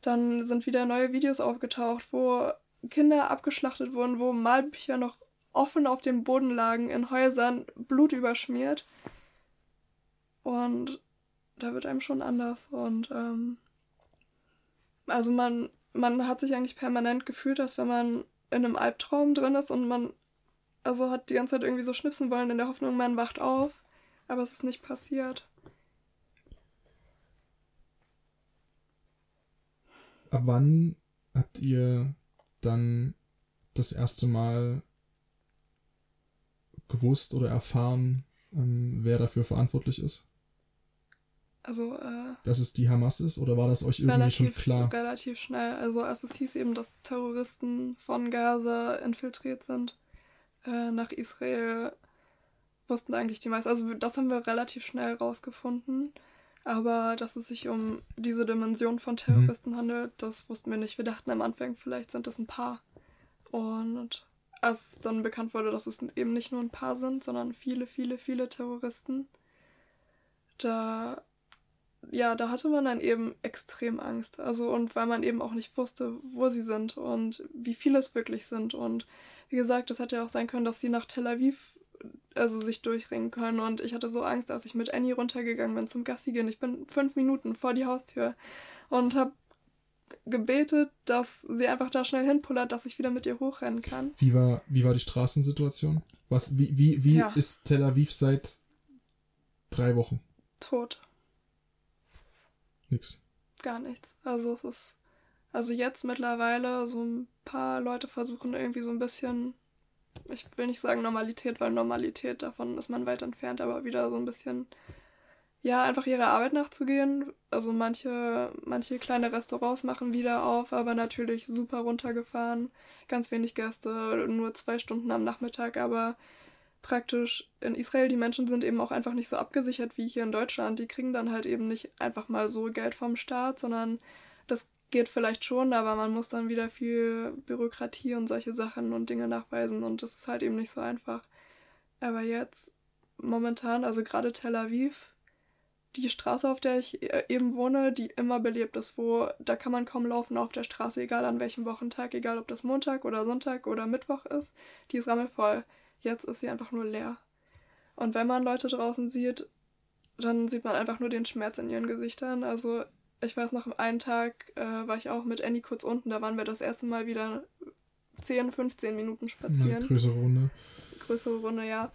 [SPEAKER 1] Dann sind wieder neue Videos aufgetaucht, wo Kinder abgeschlachtet wurden, wo Malbücher noch offen auf dem Boden lagen, in Häusern, Blut überschmiert. Und da wird einem schon anders. Und ähm, also man, man hat sich eigentlich permanent gefühlt, als wenn man in einem Albtraum drin ist und man also hat die ganze Zeit irgendwie so schnipsen wollen in der Hoffnung, man wacht auf. Aber es ist nicht passiert.
[SPEAKER 2] Ab wann habt ihr dann das erste Mal gewusst oder erfahren, ähm, wer dafür verantwortlich ist?
[SPEAKER 1] Also, äh,
[SPEAKER 2] dass es die Hamas ist oder war das euch irgendwie relativ, schon klar?
[SPEAKER 1] Relativ schnell. Also, als es hieß eben, dass Terroristen von Gaza infiltriert sind äh, nach Israel, wussten eigentlich die meisten. Also, das haben wir relativ schnell rausgefunden. Aber dass es sich um diese Dimension von Terroristen mhm. handelt, das wussten wir nicht. Wir dachten am Anfang, vielleicht sind es ein paar. Und als dann bekannt wurde, dass es eben nicht nur ein paar sind, sondern viele, viele, viele Terroristen, da ja, da hatte man dann eben extrem Angst. Also, und weil man eben auch nicht wusste, wo sie sind und wie viele es wirklich sind. Und wie gesagt, es hätte ja auch sein können, dass sie nach Tel Aviv also sich durchringen können. Und ich hatte so Angst, als ich mit Annie runtergegangen bin zum Gassi gehen. Ich bin fünf Minuten vor die Haustür und habe gebetet, dass sie einfach da schnell hinpullert, dass ich wieder mit ihr hochrennen kann.
[SPEAKER 2] Wie war, wie war die Straßensituation? Was, wie wie, wie ja. ist Tel Aviv seit drei Wochen?
[SPEAKER 1] Tot.
[SPEAKER 2] Nix.
[SPEAKER 1] Gar nichts. Also es ist. Also jetzt mittlerweile so ein paar Leute versuchen irgendwie so ein bisschen, ich will nicht sagen Normalität, weil Normalität davon ist man weit entfernt, aber wieder so ein bisschen, ja, einfach ihrer Arbeit nachzugehen. Also manche, manche kleine Restaurants machen wieder auf, aber natürlich super runtergefahren. Ganz wenig Gäste, nur zwei Stunden am Nachmittag, aber praktisch in Israel, die Menschen sind eben auch einfach nicht so abgesichert wie hier in Deutschland. Die kriegen dann halt eben nicht einfach mal so Geld vom Staat, sondern das geht vielleicht schon, aber man muss dann wieder viel Bürokratie und solche Sachen und Dinge nachweisen und das ist halt eben nicht so einfach. Aber jetzt momentan, also gerade Tel Aviv, die Straße, auf der ich äh, eben wohne, die immer belebt ist, wo da kann man kaum laufen auf der Straße, egal an welchem Wochentag, egal ob das Montag oder Sonntag oder Mittwoch ist, die ist rammelvoll. Jetzt ist sie einfach nur leer. Und wenn man Leute draußen sieht, dann sieht man einfach nur den Schmerz in ihren Gesichtern. Also ich weiß noch, einen Tag äh, war ich auch mit Annie kurz unten, da waren wir das erste Mal wieder 10, 15 Minuten spazieren.
[SPEAKER 2] Eine größere Runde.
[SPEAKER 1] größere Runde, ja.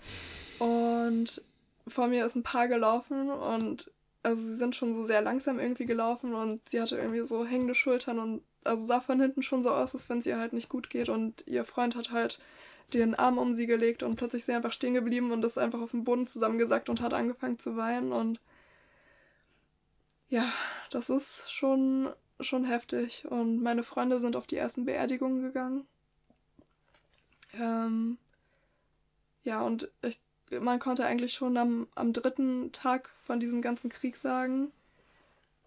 [SPEAKER 1] Und vor mir ist ein Paar gelaufen und also sie sind schon so sehr langsam irgendwie gelaufen und sie hatte irgendwie so hängende Schultern und also sah von hinten schon so aus, als wenn es ihr halt nicht gut geht und ihr Freund hat halt den Arm um sie gelegt und plötzlich ist sie einfach stehen geblieben und ist einfach auf dem Boden zusammengesackt und hat angefangen zu weinen und ja, das ist schon schon heftig und meine Freunde sind auf die ersten Beerdigungen gegangen. Ähm, ja, und ich man konnte eigentlich schon am, am dritten Tag von diesem ganzen Krieg sagen,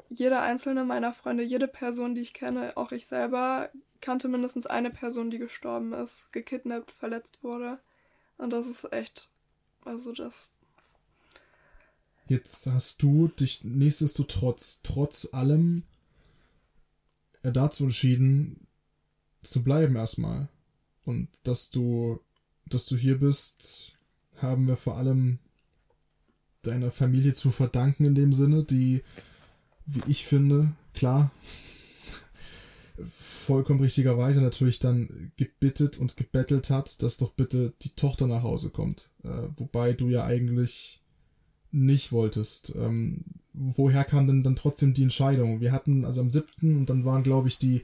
[SPEAKER 1] jeder einzelne meiner Freunde, jede Person, die ich kenne, auch ich selber, kannte mindestens eine Person, die gestorben ist, gekidnappt, verletzt wurde. Und das ist echt, also das.
[SPEAKER 2] Jetzt hast du dich nichtsdestotrotz, trotz allem, dazu entschieden, zu bleiben erstmal. Und dass du, dass du hier bist, haben wir vor allem deiner Familie zu verdanken in dem Sinne, die, wie ich finde, klar, vollkommen richtigerweise natürlich dann gebittet und gebettelt hat, dass doch bitte die Tochter nach Hause kommt. Äh, wobei du ja eigentlich nicht wolltest. Ähm, woher kam denn dann trotzdem die Entscheidung? Wir hatten also am 7. und dann waren, glaube ich, die,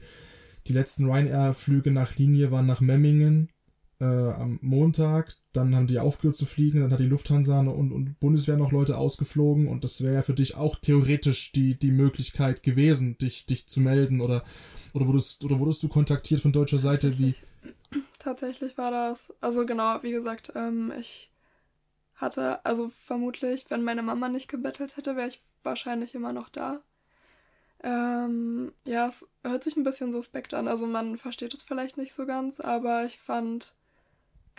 [SPEAKER 2] die letzten Ryanair-Flüge nach Linie waren nach Memmingen äh, am Montag, dann haben die aufgehört zu fliegen, dann hat die Lufthansa und, und Bundeswehr noch Leute ausgeflogen und das wäre ja für dich auch theoretisch die, die Möglichkeit gewesen, dich, dich zu melden oder, oder, wurdest, oder wurdest du kontaktiert von deutscher Seite? Wie?
[SPEAKER 1] Tatsächlich war das, also genau, wie gesagt, ähm, ich hatte, also vermutlich, wenn meine Mama nicht gebettelt hätte, wäre ich wahrscheinlich immer noch da. Ähm, ja, es hört sich ein bisschen suspekt an, also man versteht es vielleicht nicht so ganz, aber ich fand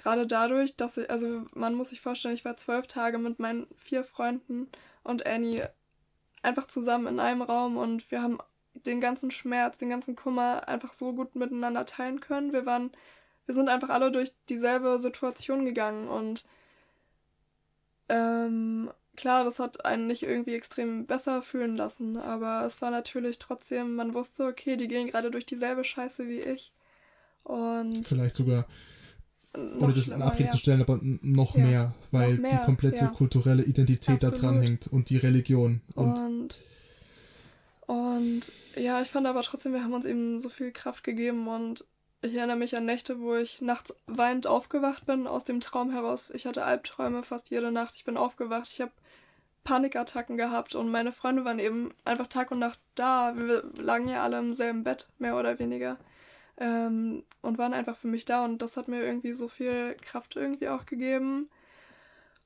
[SPEAKER 1] gerade dadurch, dass ich, also man muss sich vorstellen, ich war zwölf Tage mit meinen vier Freunden und Annie einfach zusammen in einem Raum und wir haben den ganzen Schmerz, den ganzen Kummer einfach so gut miteinander teilen können. Wir waren, wir sind einfach alle durch dieselbe Situation gegangen und ähm, klar, das hat einen nicht irgendwie extrem besser fühlen lassen, aber es war natürlich trotzdem, man wusste, okay, die gehen gerade durch dieselbe Scheiße wie ich. Und
[SPEAKER 2] vielleicht sogar ohne das in Abrede ja. zu stellen, aber noch ja, mehr, weil noch mehr, die komplette ja. kulturelle Identität Absolut. da dran hängt und die Religion.
[SPEAKER 1] Und, und, und ja, ich fand aber trotzdem, wir haben uns eben so viel Kraft gegeben und ich erinnere mich an Nächte, wo ich nachts weinend aufgewacht bin, aus dem Traum heraus. Ich hatte Albträume fast jede Nacht. Ich bin aufgewacht. Ich habe Panikattacken gehabt und meine Freunde waren eben einfach Tag und Nacht da. Wir lagen ja alle im selben Bett, mehr oder weniger ähm, und waren einfach für mich da und das hat mir irgendwie so viel Kraft irgendwie auch gegeben.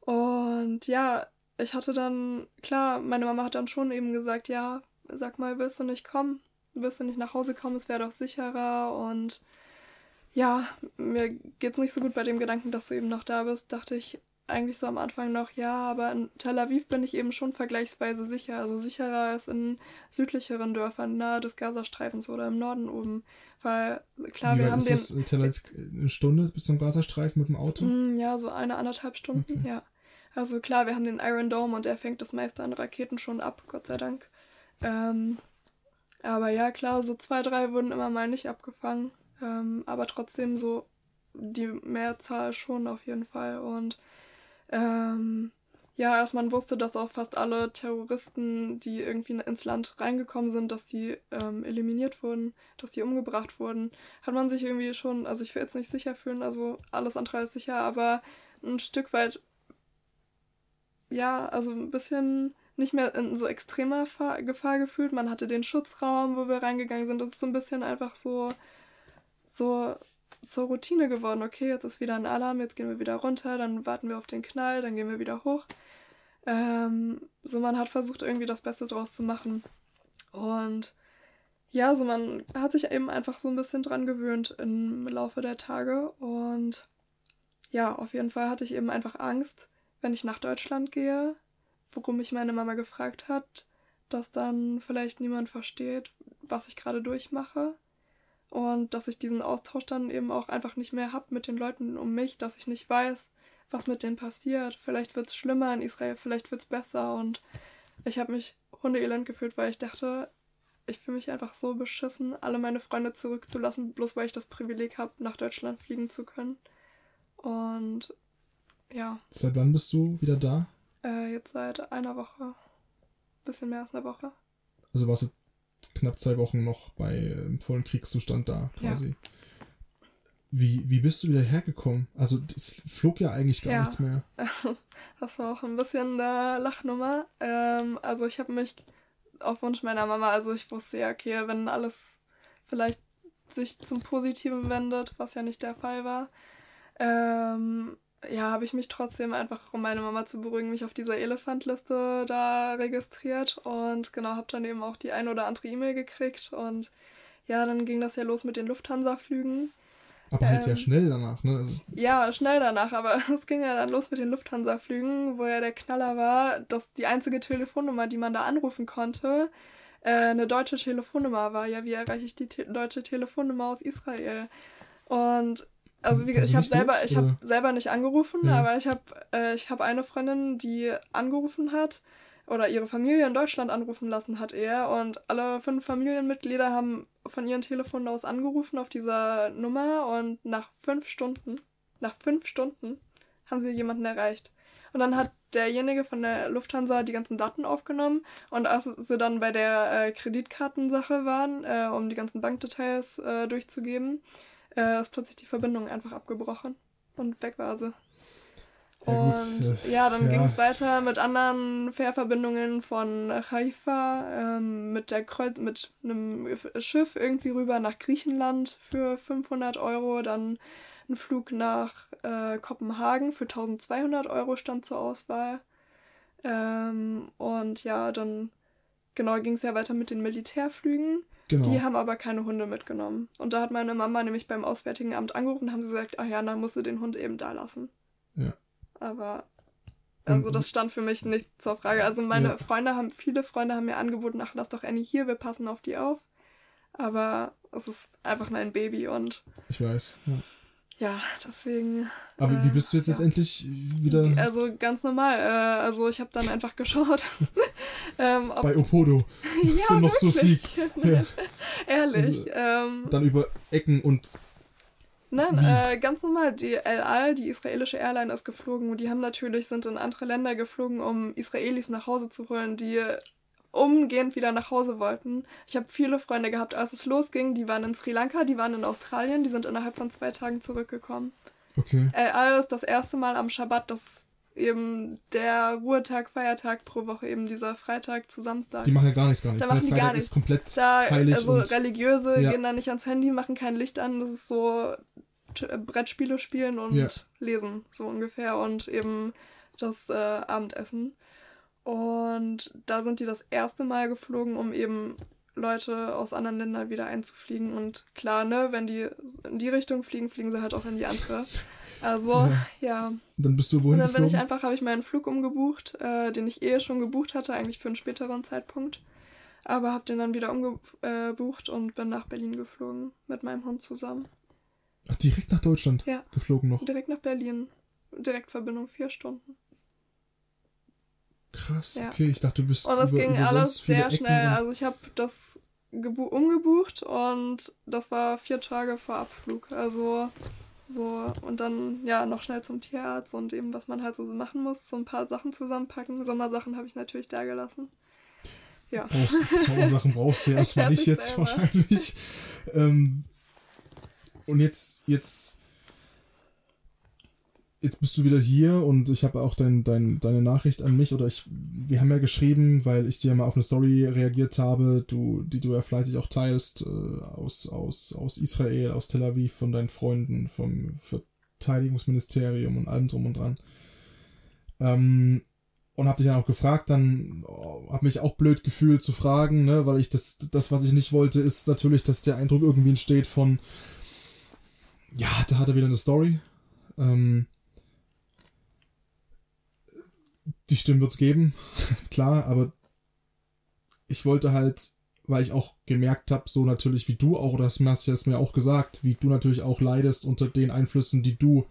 [SPEAKER 1] Und ja, ich hatte dann, klar, meine Mama hat dann schon eben gesagt, ja, sag mal, willst du nicht kommen? Willst du nicht nach Hause kommen? Es wäre doch sicherer und ja, mir geht's nicht so gut bei dem Gedanken, dass du eben noch da bist. Dachte ich, eigentlich so am Anfang noch, ja, aber in Tel Aviv bin ich eben schon vergleichsweise sicher. Also sicherer als in südlicheren Dörfern nahe des Gazastreifens oder im Norden oben. Weil, klar,
[SPEAKER 2] Wie
[SPEAKER 1] wir haben
[SPEAKER 2] ist
[SPEAKER 1] den.
[SPEAKER 2] Das in Tel Aviv eine Stunde bis zum Gazastreifen mit dem Auto?
[SPEAKER 1] Mm, ja, so eine, anderthalb Stunden, okay. ja. Also klar, wir haben den Iron Dome und der fängt das meiste an Raketen schon ab, Gott sei Dank. Ähm, aber ja, klar, so zwei, drei wurden immer mal nicht abgefangen. Ähm, aber trotzdem so die Mehrzahl schon auf jeden Fall. Und ähm, ja, als man wusste, dass auch fast alle Terroristen, die irgendwie ins Land reingekommen sind, dass die ähm, eliminiert wurden, dass die umgebracht wurden, hat man sich irgendwie schon, also ich will jetzt nicht sicher fühlen, also alles andere ist sicher, aber ein Stück weit, ja, also ein bisschen nicht mehr in so extremer Gefahr gefühlt. Man hatte den Schutzraum, wo wir reingegangen sind. Das ist so ein bisschen einfach so, so zur Routine geworden. Okay, jetzt ist wieder ein Alarm, jetzt gehen wir wieder runter, dann warten wir auf den Knall, dann gehen wir wieder hoch. Ähm, so man hat versucht, irgendwie das Beste draus zu machen. Und ja, so man hat sich eben einfach so ein bisschen dran gewöhnt im Laufe der Tage. Und ja, auf jeden Fall hatte ich eben einfach Angst, wenn ich nach Deutschland gehe, worum mich meine Mama gefragt hat, dass dann vielleicht niemand versteht, was ich gerade durchmache und dass ich diesen Austausch dann eben auch einfach nicht mehr habe mit den Leuten um mich, dass ich nicht weiß, was mit denen passiert. Vielleicht wird es schlimmer in Israel, vielleicht wird es besser und ich habe mich hundeelend gefühlt, weil ich dachte, ich fühle mich einfach so beschissen, alle meine Freunde zurückzulassen, bloß weil ich das Privileg habe, nach Deutschland fliegen zu können. Und ja.
[SPEAKER 2] Seit wann bist du wieder da?
[SPEAKER 1] Äh, jetzt seit einer Woche. Bisschen mehr als eine Woche.
[SPEAKER 2] Also warst du knapp zwei Wochen noch bei äh, vollen Kriegszustand da quasi. Ja. Wie, wie bist du wieder hergekommen? Also es flog ja eigentlich gar ja. nichts mehr.
[SPEAKER 1] Das war auch ein bisschen eine Lachnummer. Ähm, also ich habe mich auf Wunsch meiner Mama, also ich wusste ja, okay, wenn alles vielleicht sich zum Positiven wendet, was ja nicht der Fall war, ähm, ja, habe ich mich trotzdem einfach, um meine Mama zu beruhigen, mich auf dieser Elefantliste da registriert und genau, habe dann eben auch die ein oder andere E-Mail gekriegt und ja, dann ging das ja los mit den Lufthansa-Flügen.
[SPEAKER 2] Aber halt ähm, sehr schnell danach, ne? Also
[SPEAKER 1] ja, schnell danach, aber es ging ja dann los mit den Lufthansa-Flügen, wo ja der Knaller war, dass die einzige Telefonnummer, die man da anrufen konnte, äh, eine deutsche Telefonnummer war. Ja, wie erreiche ich die te deutsche Telefonnummer aus Israel? Und also wie gesagt, ich habe selber, ich habe selber nicht angerufen, ja. aber ich habe, äh, ich habe eine Freundin, die angerufen hat oder ihre Familie in Deutschland anrufen lassen hat eher und alle fünf Familienmitglieder haben von ihren Telefonen aus angerufen auf dieser Nummer und nach fünf Stunden, nach fünf Stunden haben sie jemanden erreicht. Und dann hat derjenige von der Lufthansa die ganzen Daten aufgenommen und als sie dann bei der äh, Kreditkartensache waren, äh, um die ganzen Bankdetails äh, durchzugeben, äh, ist plötzlich die Verbindung einfach abgebrochen und weg war sie. Ja, und gut, ja, dann ja. ging es weiter mit anderen Fährverbindungen von Haifa ähm, mit der Kreuz mit einem Schiff irgendwie rüber nach Griechenland für 500 Euro, dann ein Flug nach äh, Kopenhagen für 1200 Euro stand zur Auswahl. Ähm, und ja, dann genau ging es ja weiter mit den Militärflügen. Genau. Die haben aber keine Hunde mitgenommen. Und da hat meine Mama nämlich beim Auswärtigen Amt angerufen und haben sie gesagt, ach ja, dann musst du den Hund eben da lassen.
[SPEAKER 2] Ja.
[SPEAKER 1] Aber also das stand für mich nicht zur Frage. Also meine ja. Freunde haben, viele Freunde haben mir angeboten, ach, lass doch Annie hier, wir passen auf die auf. Aber es ist einfach mein Baby und.
[SPEAKER 2] Ich weiß, ja.
[SPEAKER 1] Ja, deswegen.
[SPEAKER 2] Aber äh, wie bist du jetzt ja. letztendlich wieder?
[SPEAKER 1] Also ganz normal. Äh, also ich habe dann einfach geschaut.
[SPEAKER 2] ähm, Bei Opodo. Was ja, noch so fliegt.
[SPEAKER 1] ja. Ehrlich. Also, ähm,
[SPEAKER 2] dann über Ecken und.
[SPEAKER 1] Nein, äh, ganz normal. Die El Al, die israelische Airline, ist geflogen. Und die haben natürlich, sind in andere Länder geflogen, um Israelis nach Hause zu holen, die umgehend wieder nach Hause wollten. Ich habe viele Freunde gehabt, als es losging. Die waren in Sri Lanka, die waren in Australien, die sind innerhalb von zwei Tagen zurückgekommen.
[SPEAKER 2] Okay.
[SPEAKER 1] Äh, alles das erste Mal am Schabbat, das eben der Ruhetag, Feiertag pro Woche, eben dieser Freitag zu Samstag.
[SPEAKER 2] Die machen ja gar nichts, gar nichts.
[SPEAKER 1] Da machen
[SPEAKER 2] die
[SPEAKER 1] Freitag gar nichts.
[SPEAKER 2] ist komplett
[SPEAKER 1] da,
[SPEAKER 2] heilig.
[SPEAKER 1] Also Religiöse ja. gehen da nicht ans Handy, machen kein Licht an. Das ist so Brettspiele spielen und ja. lesen, so ungefähr. Und eben das äh, Abendessen. Und da sind die das erste Mal geflogen, um eben Leute aus anderen Ländern wieder einzufliegen. Und klar, ne, wenn die in die Richtung fliegen, fliegen sie halt auch in die andere. Also, ja. ja.
[SPEAKER 2] Dann bist du wohin
[SPEAKER 1] Und dann bin ich einfach, habe ich meinen Flug umgebucht, äh, den ich eh schon gebucht hatte, eigentlich für einen späteren Zeitpunkt. Aber habe den dann wieder umgebucht und bin nach Berlin geflogen mit meinem Hund zusammen.
[SPEAKER 2] Ach, direkt nach Deutschland?
[SPEAKER 1] Ja.
[SPEAKER 2] Geflogen noch?
[SPEAKER 1] Direkt nach Berlin. Direktverbindung, vier Stunden.
[SPEAKER 2] Krass, ja. okay, ich dachte, du bist.
[SPEAKER 1] Und es ging alles sehr schnell. Also ich habe das umgebucht und das war vier Tage vor Abflug. Also so, und dann ja noch schnell zum Tierarzt und eben, was man halt so machen muss, so ein paar Sachen zusammenpacken. Sommersachen habe ich natürlich da gelassen. Ja.
[SPEAKER 2] Brauchst, Sommersachen brauchst du ja erstmal nicht jetzt selber. wahrscheinlich. Ähm, und jetzt, jetzt jetzt bist du wieder hier und ich habe auch dein, dein, deine Nachricht an mich oder ich, wir haben ja geschrieben, weil ich dir mal auf eine Story reagiert habe, du, die du ja fleißig auch teilst, äh, aus, aus, aus Israel, aus Tel Aviv, von deinen Freunden, vom Verteidigungsministerium und allem drum und dran. Ähm, und hab dich ja auch gefragt, dann oh, hab mich auch blöd gefühlt zu fragen, ne, weil ich das, das, was ich nicht wollte, ist natürlich, dass der Eindruck irgendwie entsteht von, ja, da hat er wieder eine Story. Ähm, die Stimmen wird es geben, klar, aber ich wollte halt, weil ich auch gemerkt habe, so natürlich wie du auch, das hast du es mir auch gesagt, wie du natürlich auch leidest unter den Einflüssen, die du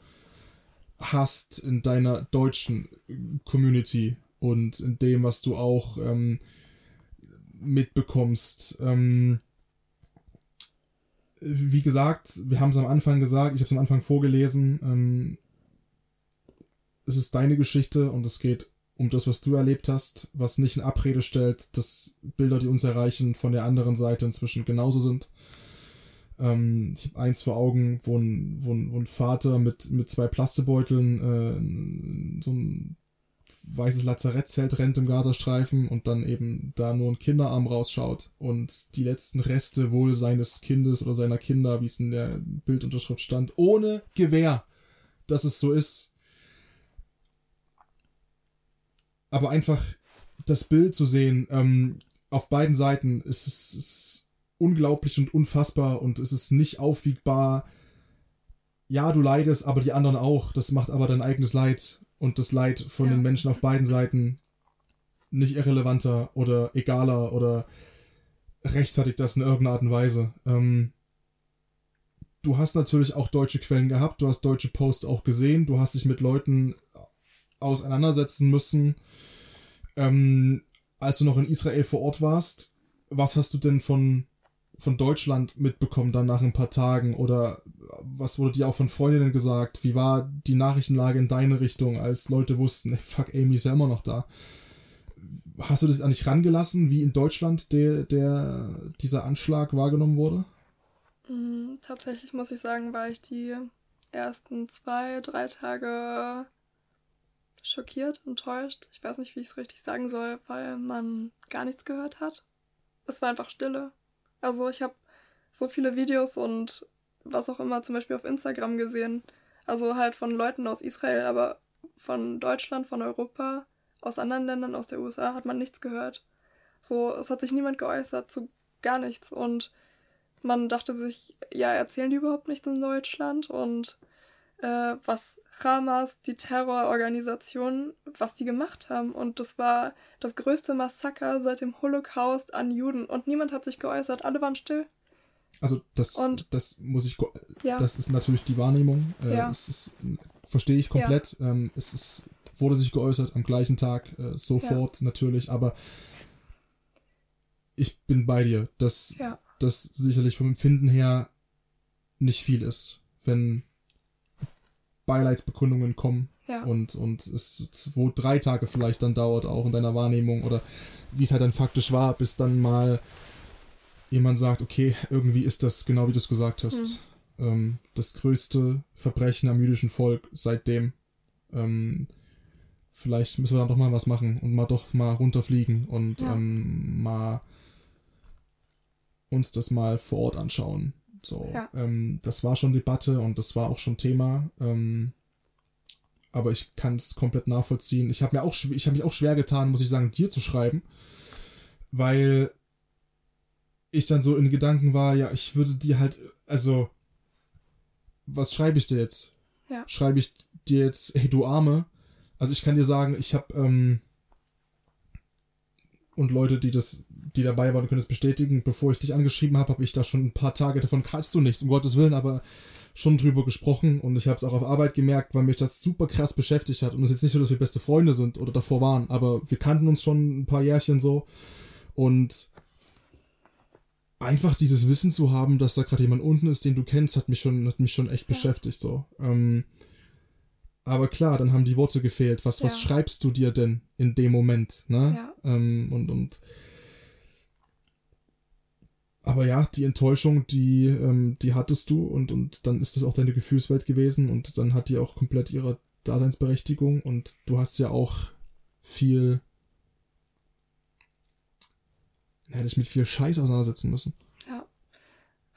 [SPEAKER 2] hast in deiner deutschen Community und in dem, was du auch ähm, mitbekommst. Ähm, wie gesagt, wir haben es am Anfang gesagt, ich habe es am Anfang vorgelesen, ähm, es ist deine Geschichte und es geht um das, was du erlebt hast, was nicht in Abrede stellt, dass Bilder, die uns erreichen, von der anderen Seite inzwischen genauso sind. Ähm, ich habe eins vor Augen, wo ein, wo ein, wo ein Vater mit, mit zwei Plastebeuteln äh, so ein weißes Lazarettzelt rennt im Gazastreifen und dann eben da nur ein Kinderarm rausschaut und die letzten Reste wohl seines Kindes oder seiner Kinder, wie es in der Bildunterschrift stand, ohne Gewehr, dass es so ist. Aber einfach das Bild zu sehen, ähm, auf beiden Seiten ist es ist unglaublich und unfassbar und es ist nicht aufwiegbar. Ja, du leidest, aber die anderen auch. Das macht aber dein eigenes Leid und das Leid von ja. den Menschen auf beiden Seiten nicht irrelevanter oder egaler oder rechtfertigt das in irgendeiner Art und Weise. Ähm, du hast natürlich auch deutsche Quellen gehabt, du hast deutsche Posts auch gesehen, du hast dich mit Leuten auseinandersetzen müssen. Ähm, als du noch in Israel vor Ort warst, was hast du denn von von Deutschland mitbekommen dann nach ein paar Tagen? Oder was wurde dir auch von Freundinnen gesagt? Wie war die Nachrichtenlage in deine Richtung, als Leute wussten, fuck, Amy ist ja immer noch da? Hast du das an dich rangelassen, wie in Deutschland der, der, dieser Anschlag wahrgenommen wurde?
[SPEAKER 1] Mm, tatsächlich muss ich sagen, war ich die ersten zwei, drei Tage schockiert, enttäuscht. Ich weiß nicht, wie ich es richtig sagen soll, weil man gar nichts gehört hat. Es war einfach Stille. Also ich habe so viele Videos und was auch immer zum Beispiel auf Instagram gesehen. Also halt von Leuten aus Israel, aber von Deutschland, von Europa, aus anderen Ländern, aus der USA hat man nichts gehört. So, es hat sich niemand geäußert zu gar nichts. Und man dachte sich, ja, erzählen die überhaupt nichts in Deutschland? Und äh, was Hamas, die Terrororganisation, was die gemacht haben. Und das war das größte Massaker seit dem Holocaust an Juden. Und niemand hat sich geäußert. Alle waren still.
[SPEAKER 2] Also das, und, das muss ich, ja. das ist natürlich die Wahrnehmung. Äh, ja. Ist, verstehe ich komplett. Ja. Ähm, es ist, wurde sich geäußert am gleichen Tag, äh, sofort natürlich. Aber ich bin bei dir, dass das sicherlich vom Empfinden her nicht viel ist, wenn Beileidsbekundungen kommen. Ja. Und, und es zwei, drei Tage vielleicht dann dauert, auch in deiner Wahrnehmung oder wie es halt dann faktisch war, bis dann mal jemand sagt, okay, irgendwie ist das genau wie du es gesagt hast. Mhm. Ähm, das größte Verbrechen am jüdischen Volk seitdem. Ähm, vielleicht müssen wir dann doch mal was machen und mal doch mal runterfliegen und ja. ähm, mal uns das mal vor Ort anschauen. So, ja. ähm, das war schon Debatte und das war auch schon Thema. Ähm, aber ich kann es komplett nachvollziehen. Ich habe mir auch, ich habe mich auch schwer getan, muss ich sagen, dir zu schreiben, weil ich dann so in Gedanken war, ja, ich würde dir halt, also, was schreibe ich dir jetzt? Ja. Schreibe ich dir jetzt, hey du Arme? Also ich kann dir sagen, ich habe ähm, und Leute, die das die dabei waren, können es bestätigen. Bevor ich dich angeschrieben habe, habe ich da schon ein paar Tage davon kannst du nichts, um Gottes Willen, aber schon drüber gesprochen und ich habe es auch auf Arbeit gemerkt, weil mich das super krass beschäftigt hat. Und es ist jetzt nicht so, dass wir beste Freunde sind oder davor waren, aber wir kannten uns schon ein paar Jährchen so. Und einfach dieses Wissen zu haben, dass da gerade jemand unten ist, den du kennst, hat mich schon, hat mich schon echt ja. beschäftigt so. Ähm, aber klar, dann haben die Worte gefehlt. Was, ja. was schreibst du dir denn in dem Moment? Ne? Ja. Ähm, und, und aber ja, die Enttäuschung, die, ähm, die hattest du und, und dann ist das auch deine Gefühlswelt gewesen und dann hat die auch komplett ihre Daseinsberechtigung und du hast ja auch viel, hätte ich mit viel Scheiß auseinandersetzen müssen.
[SPEAKER 1] Ja.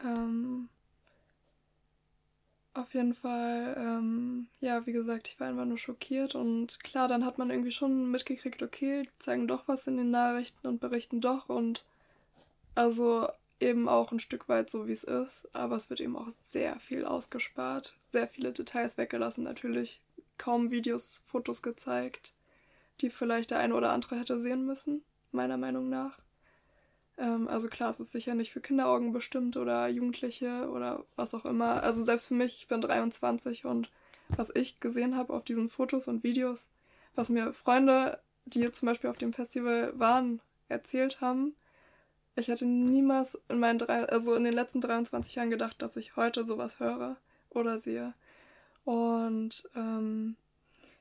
[SPEAKER 1] Ähm, auf jeden Fall, ähm, ja, wie gesagt, ich war einfach nur schockiert und klar, dann hat man irgendwie schon mitgekriegt, okay, die zeigen doch was in den Nachrichten und berichten doch und also eben auch ein Stück weit so, wie es ist, aber es wird eben auch sehr viel ausgespart, sehr viele Details weggelassen, natürlich kaum Videos, Fotos gezeigt, die vielleicht der eine oder andere hätte sehen müssen, meiner Meinung nach. Ähm, also klar, es ist sicher nicht für Kinderaugen bestimmt oder Jugendliche oder was auch immer. Also selbst für mich, ich bin 23 und was ich gesehen habe auf diesen Fotos und Videos, was mir Freunde, die zum Beispiel auf dem Festival waren, erzählt haben, ich hätte niemals in meinen drei, also in den letzten 23 Jahren gedacht, dass ich heute sowas höre oder sehe. Und ähm,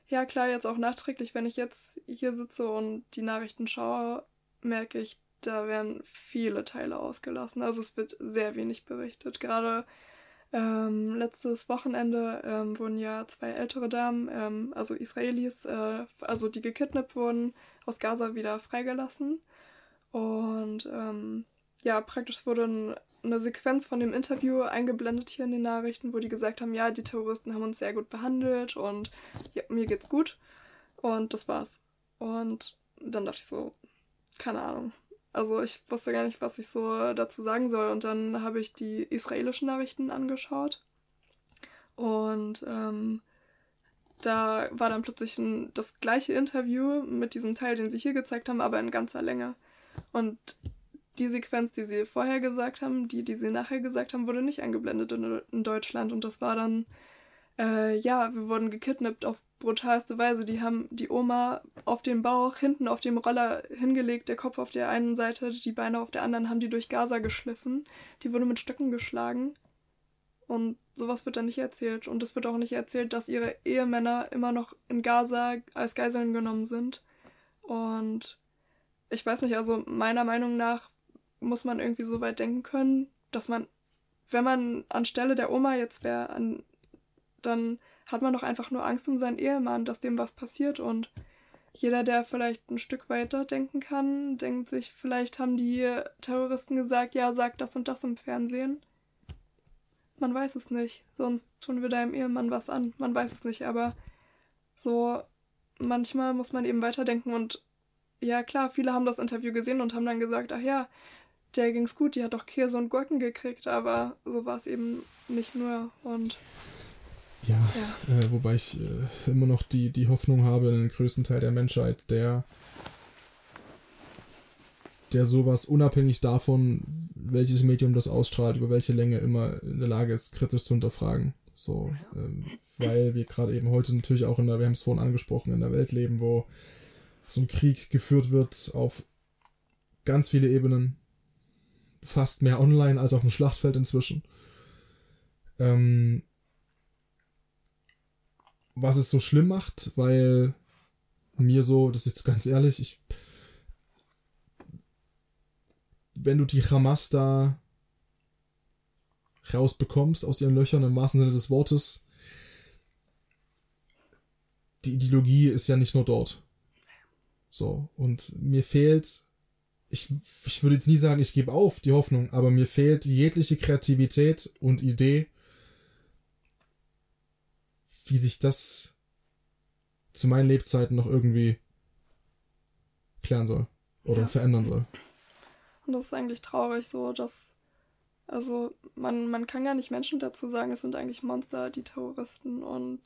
[SPEAKER 1] ja klar, jetzt auch nachträglich, wenn ich jetzt hier sitze und die Nachrichten schaue, merke ich, da werden viele Teile ausgelassen. Also es wird sehr wenig berichtet. Gerade ähm, letztes Wochenende ähm, wurden ja zwei ältere Damen, ähm, also Israelis, äh, also die gekidnappt wurden, aus Gaza wieder freigelassen. Und ähm, ja, praktisch wurde eine Sequenz von dem Interview eingeblendet hier in den Nachrichten, wo die gesagt haben, ja, die Terroristen haben uns sehr gut behandelt und ja, mir geht's gut. Und das war's. Und dann dachte ich so, keine Ahnung. Also ich wusste gar nicht, was ich so dazu sagen soll. Und dann habe ich die israelischen Nachrichten angeschaut. Und ähm, da war dann plötzlich ein, das gleiche Interview mit diesem Teil, den sie hier gezeigt haben, aber in ganzer Länge. Und die Sequenz, die sie vorher gesagt haben, die, die sie nachher gesagt haben, wurde nicht eingeblendet in, in Deutschland. Und das war dann, äh, ja, wir wurden gekidnappt auf brutalste Weise. Die haben die Oma auf den Bauch, hinten auf dem Roller hingelegt, der Kopf auf der einen Seite, die Beine auf der anderen, haben die durch Gaza geschliffen. Die wurde mit Stöcken geschlagen. Und sowas wird dann nicht erzählt. Und es wird auch nicht erzählt, dass ihre Ehemänner immer noch in Gaza als Geiseln genommen sind. Und ich weiß nicht, also meiner Meinung nach muss man irgendwie so weit denken können, dass man, wenn man anstelle der Oma jetzt wäre, dann hat man doch einfach nur Angst um seinen Ehemann, dass dem was passiert und jeder, der vielleicht ein Stück weiter denken kann, denkt sich, vielleicht haben die Terroristen gesagt, ja, sag das und das im Fernsehen. Man weiß es nicht, sonst tun wir deinem Ehemann was an. Man weiß es nicht, aber so manchmal muss man eben weiterdenken und ja klar, viele haben das Interview gesehen und haben dann gesagt, ach ja, der ging's gut, die hat doch Käse und Gurken gekriegt, aber so war es eben nicht nur und
[SPEAKER 2] ja, ja. Äh, wobei ich äh, immer noch die, die Hoffnung habe, den größten Teil der Menschheit, der der sowas unabhängig davon, welches Medium das ausstrahlt, über welche Länge immer in der Lage ist, kritisch zu hinterfragen. So, ähm, weil wir gerade eben heute natürlich auch in der, wir haben es vorhin angesprochen, in der Welt leben, wo so ein Krieg geführt wird auf ganz viele Ebenen, fast mehr online als auf dem Schlachtfeld inzwischen. Ähm, was es so schlimm macht, weil mir so, das ist jetzt ganz ehrlich, ich, wenn du die Hamas da rausbekommst aus ihren Löchern im wahrsten Sinne des Wortes, die Ideologie ist ja nicht nur dort. So, und mir fehlt ich, ich würde jetzt nie sagen, ich gebe auf die Hoffnung, aber mir fehlt jegliche Kreativität und Idee, wie sich das zu meinen Lebzeiten noch irgendwie klären soll oder ja. verändern soll.
[SPEAKER 1] Und das ist eigentlich traurig so, dass also man, man kann gar nicht Menschen dazu sagen, es sind eigentlich Monster, die Terroristen und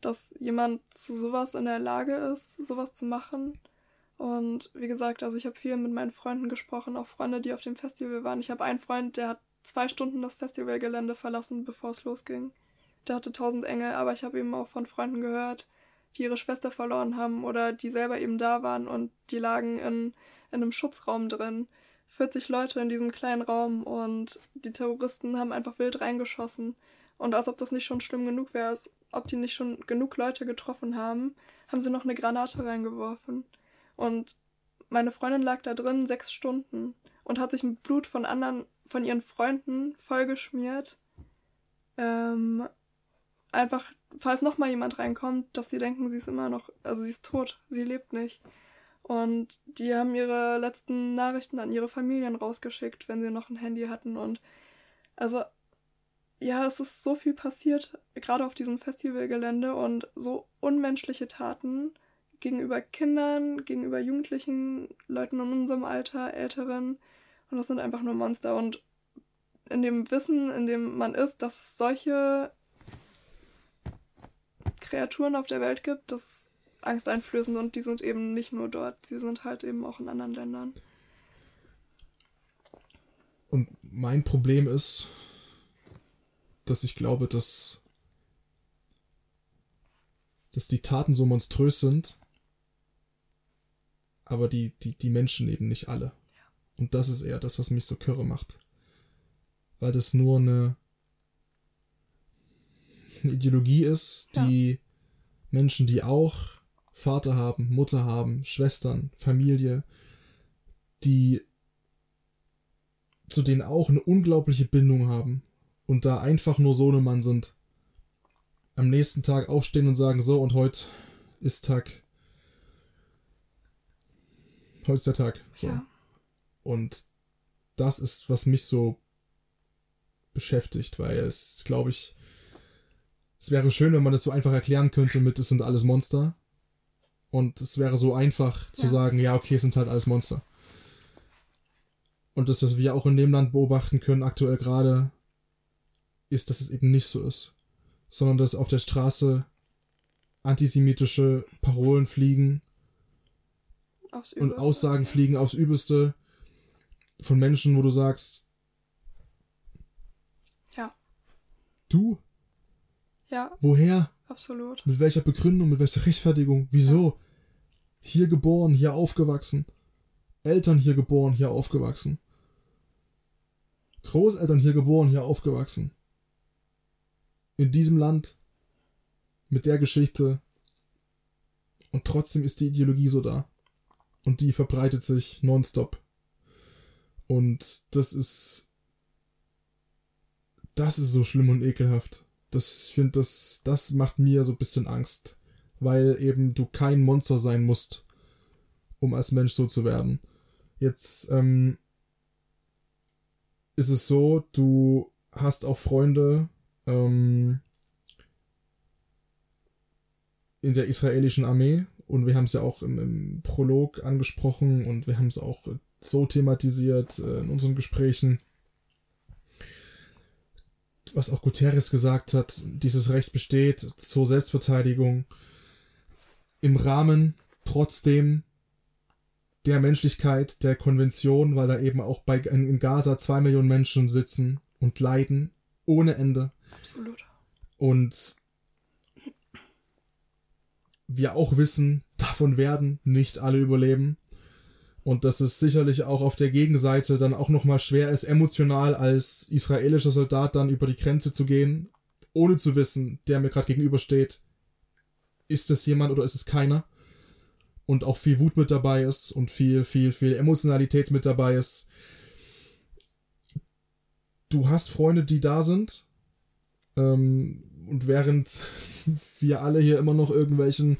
[SPEAKER 1] dass jemand zu sowas in der Lage ist, sowas zu machen und wie gesagt, also ich habe viel mit meinen Freunden gesprochen, auch Freunde, die auf dem Festival waren. Ich habe einen Freund, der hat zwei Stunden das Festivalgelände verlassen, bevor es losging. Der hatte tausend Engel, aber ich habe eben auch von Freunden gehört, die ihre Schwester verloren haben oder die selber eben da waren und die lagen in, in einem Schutzraum drin. 40 Leute in diesem kleinen Raum und die Terroristen haben einfach wild reingeschossen. Und als ob das nicht schon schlimm genug wäre, als ob die nicht schon genug Leute getroffen haben, haben sie noch eine Granate reingeworfen. Und meine Freundin lag da drin sechs Stunden und hat sich mit Blut von anderen, von ihren Freunden vollgeschmiert. Ähm, einfach, falls nochmal jemand reinkommt, dass sie denken, sie ist immer noch, also sie ist tot, sie lebt nicht. Und die haben ihre letzten Nachrichten an ihre Familien rausgeschickt, wenn sie noch ein Handy hatten. Und also, ja, es ist so viel passiert, gerade auf diesem Festivalgelände und so unmenschliche Taten gegenüber Kindern, gegenüber Jugendlichen, Leuten in unserem Alter, Älteren. Und das sind einfach nur Monster. Und in dem Wissen, in dem man ist, dass es solche Kreaturen auf der Welt gibt, das ist angsteinflößend und die sind eben nicht nur dort, die sind halt eben auch in anderen Ländern.
[SPEAKER 2] Und mein Problem ist, dass ich glaube, dass, dass die Taten so monströs sind, aber die, die, die Menschen eben nicht alle. Und das ist eher das, was mich so kürre macht. Weil das nur eine, eine Ideologie ist, die ja. Menschen, die auch Vater haben, Mutter haben, Schwestern, Familie, die zu denen auch eine unglaubliche Bindung haben und da einfach nur Sohnemann sind. Am nächsten Tag aufstehen und sagen, so und heute ist Tag. Heute ist der Tag. So. Ja. Und das ist, was mich so beschäftigt, weil es, glaube ich, es wäre schön, wenn man das so einfach erklären könnte mit, es sind alles Monster. Und es wäre so einfach zu ja. sagen, ja, okay, es sind halt alles Monster. Und das, was wir auch in dem Land beobachten können, aktuell gerade, ist, dass es eben nicht so ist. Sondern dass auf der Straße antisemitische Parolen fliegen und Aussagen fliegen aufs Übelste von Menschen, wo du sagst,
[SPEAKER 1] ja.
[SPEAKER 2] Du?
[SPEAKER 1] Ja.
[SPEAKER 2] Woher?
[SPEAKER 1] Absolut.
[SPEAKER 2] Mit welcher Begründung, mit welcher Rechtfertigung? Wieso? Ja. Hier geboren, hier aufgewachsen. Eltern hier geboren, hier aufgewachsen. Großeltern hier geboren, hier aufgewachsen. In diesem Land. Mit der Geschichte. Und trotzdem ist die Ideologie so da. Und die verbreitet sich nonstop. Und das ist. Das ist so schlimm und ekelhaft. Das, finde, das, das macht mir so ein bisschen Angst. Weil eben du kein Monster sein musst, um als Mensch so zu werden. Jetzt ähm, ist es so, du hast auch Freunde ähm, in der israelischen Armee und wir haben es ja auch im, im, Prolog angesprochen und wir haben es auch so thematisiert äh, in unseren Gesprächen. Was auch Guterres gesagt hat, dieses Recht besteht zur Selbstverteidigung im Rahmen trotzdem der Menschlichkeit, der Konvention, weil da eben auch bei, in Gaza zwei Millionen Menschen sitzen und leiden ohne Ende.
[SPEAKER 1] Absolut.
[SPEAKER 2] Und wir auch wissen, davon werden nicht alle überleben. Und dass es sicherlich auch auf der Gegenseite dann auch nochmal schwer ist, emotional als israelischer Soldat dann über die Grenze zu gehen, ohne zu wissen, der mir gerade gegenübersteht, ist es jemand oder ist es keiner und auch viel Wut mit dabei ist und viel, viel, viel Emotionalität mit dabei ist. Du hast Freunde, die da sind. Ähm, und während wir alle hier immer noch irgendwelchen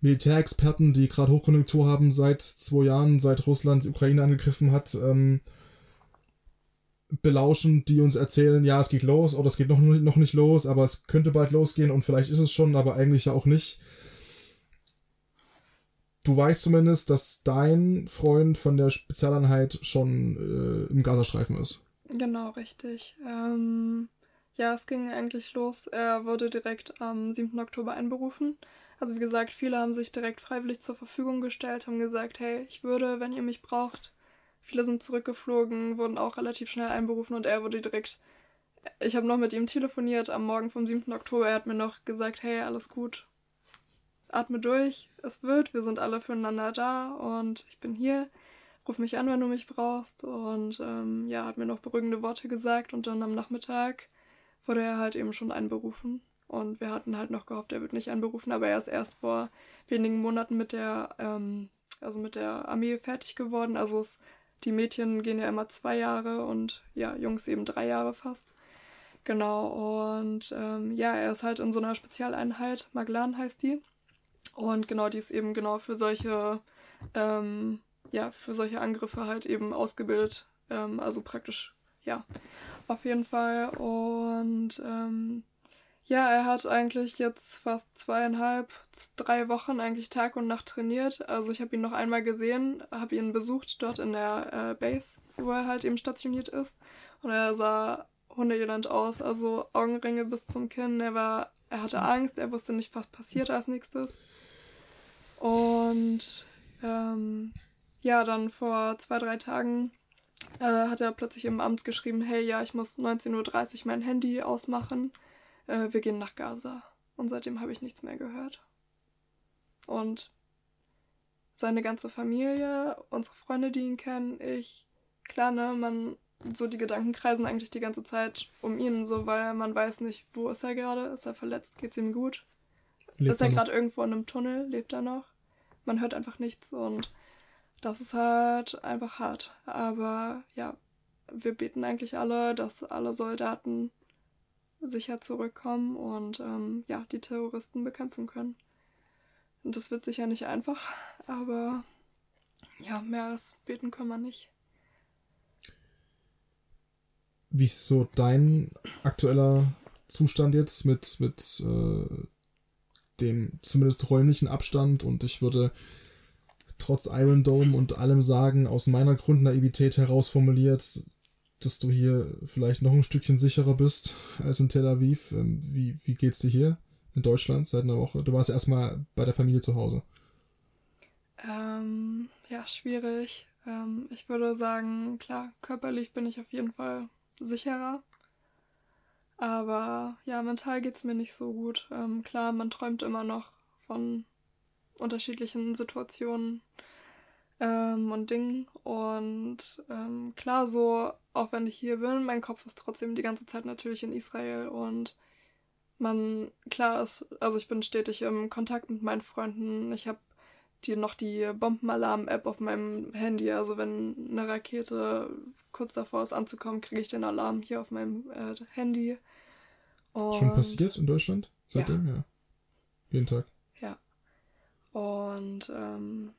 [SPEAKER 2] Militärexperten, die gerade Hochkonjunktur haben seit zwei Jahren, seit Russland die Ukraine angegriffen hat, ähm, belauschen, die uns erzählen, ja, es geht los oder es geht noch, noch nicht los, aber es könnte bald losgehen und vielleicht ist es schon, aber eigentlich ja auch nicht du weißt zumindest, dass dein Freund von der Spezialeinheit schon äh, im Gazastreifen ist.
[SPEAKER 1] Genau, richtig. Ähm, ja, es ging eigentlich los. Er wurde direkt am 7. Oktober einberufen. Also wie gesagt, viele haben sich direkt freiwillig zur Verfügung gestellt, haben gesagt, hey, ich würde, wenn ihr mich braucht. Viele sind zurückgeflogen, wurden auch relativ schnell einberufen und er wurde direkt. Ich habe noch mit ihm telefoniert am Morgen vom 7. Oktober. Er hat mir noch gesagt, hey, alles gut, atme durch, es wird, wir sind alle füreinander da und ich bin hier. Ruf mich an, wenn du mich brauchst. Und ähm, ja, hat mir noch beruhigende Worte gesagt und dann am Nachmittag wurde er halt eben schon einberufen. Und wir hatten halt noch gehofft, er wird nicht einberufen, aber er ist erst vor wenigen Monaten mit der, ähm, also mit der Armee fertig geworden. Also es, die Mädchen gehen ja immer zwei Jahre und ja, Jungs eben drei Jahre fast. Genau, und ähm, ja, er ist halt in so einer Spezialeinheit, Maglan heißt die. Und genau, die ist eben genau für solche, ähm, ja, für solche Angriffe halt eben ausgebildet. Ähm, also praktisch, ja, auf jeden Fall. Und ähm, ja, er hat eigentlich jetzt fast zweieinhalb, drei Wochen eigentlich Tag und Nacht trainiert. Also ich habe ihn noch einmal gesehen, habe ihn besucht dort in der äh, Base, wo er halt eben stationiert ist. Und er sah Hundeelend aus, also Augenringe bis zum Kinn. Er war, er hatte Angst, er wusste nicht, was passiert als nächstes. Und ähm, ja, dann vor zwei, drei Tagen äh, hat er plötzlich im Amt geschrieben, hey, ja, ich muss 19.30 Uhr mein Handy ausmachen. Äh, wir gehen nach Gaza. Und seitdem habe ich nichts mehr gehört. Und seine ganze Familie, unsere Freunde, die ihn kennen, ich, klar, ne, man, so die Gedanken kreisen eigentlich die ganze Zeit um ihn, so, weil man weiß nicht, wo ist er gerade, ist er verletzt, geht es ihm gut lebt ist er gerade irgendwo in einem Tunnel, lebt er noch. Man hört einfach nichts und das ist halt einfach hart. Aber ja, wir beten eigentlich alle, dass alle Soldaten sicher zurückkommen und ähm, ja, die Terroristen bekämpfen können. Und das wird sicher nicht einfach, aber ja, mehr als beten können wir nicht.
[SPEAKER 2] Wie ist so dein aktueller Zustand jetzt mit, mit äh, dem zumindest räumlichen Abstand und ich würde trotz Iron Dome und allem sagen, aus meiner Grundnaivität heraus formuliert, dass du hier vielleicht noch ein Stückchen sicherer bist als in Tel Aviv. Ähm, wie, wie geht's dir hier in Deutschland seit einer Woche? Du warst erstmal bei der Familie zu Hause.
[SPEAKER 1] Ähm, ja, schwierig. Ähm, ich würde sagen, klar, körperlich bin ich auf jeden Fall sicherer. Aber ja, mental geht's mir nicht so gut. Ähm, klar, man träumt immer noch von unterschiedlichen Situationen ähm, und Dingen. Und ähm, klar, so, auch wenn ich hier bin, mein Kopf ist trotzdem die ganze Zeit natürlich in Israel und man, klar ist, also ich bin stetig im Kontakt mit meinen Freunden. Ich habe die noch die Bombenalarm-App auf meinem Handy. Also wenn eine Rakete kurz davor ist anzukommen, kriege ich den Alarm hier auf meinem äh, Handy.
[SPEAKER 2] Und Schon passiert in Deutschland seitdem? Ja. ja. Jeden Tag.
[SPEAKER 1] Und ähm,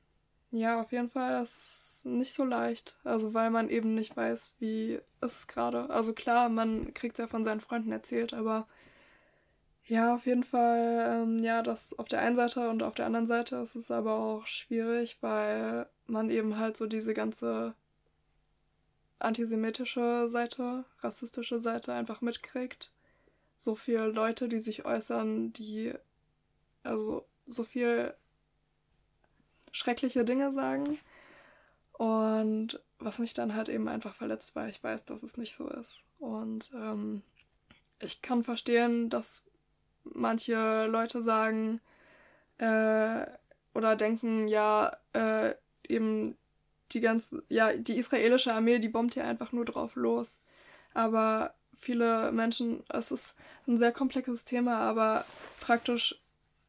[SPEAKER 1] ja, auf jeden Fall ist nicht so leicht. Also weil man eben nicht weiß, wie ist es gerade. Also klar, man kriegt es ja von seinen Freunden erzählt, aber ja, auf jeden Fall, ähm, ja, das auf der einen Seite und auf der anderen Seite ist es aber auch schwierig, weil man eben halt so diese ganze antisemitische Seite, rassistische Seite einfach mitkriegt. So viele Leute, die sich äußern, die also so viel schreckliche Dinge sagen. Und was mich dann halt eben einfach verletzt, weil ich weiß, dass es nicht so ist. Und ähm, ich kann verstehen, dass manche Leute sagen äh, oder denken, ja, äh, eben die ganze, ja, die israelische Armee, die bombt hier einfach nur drauf los. Aber viele Menschen, es ist ein sehr komplexes Thema, aber praktisch,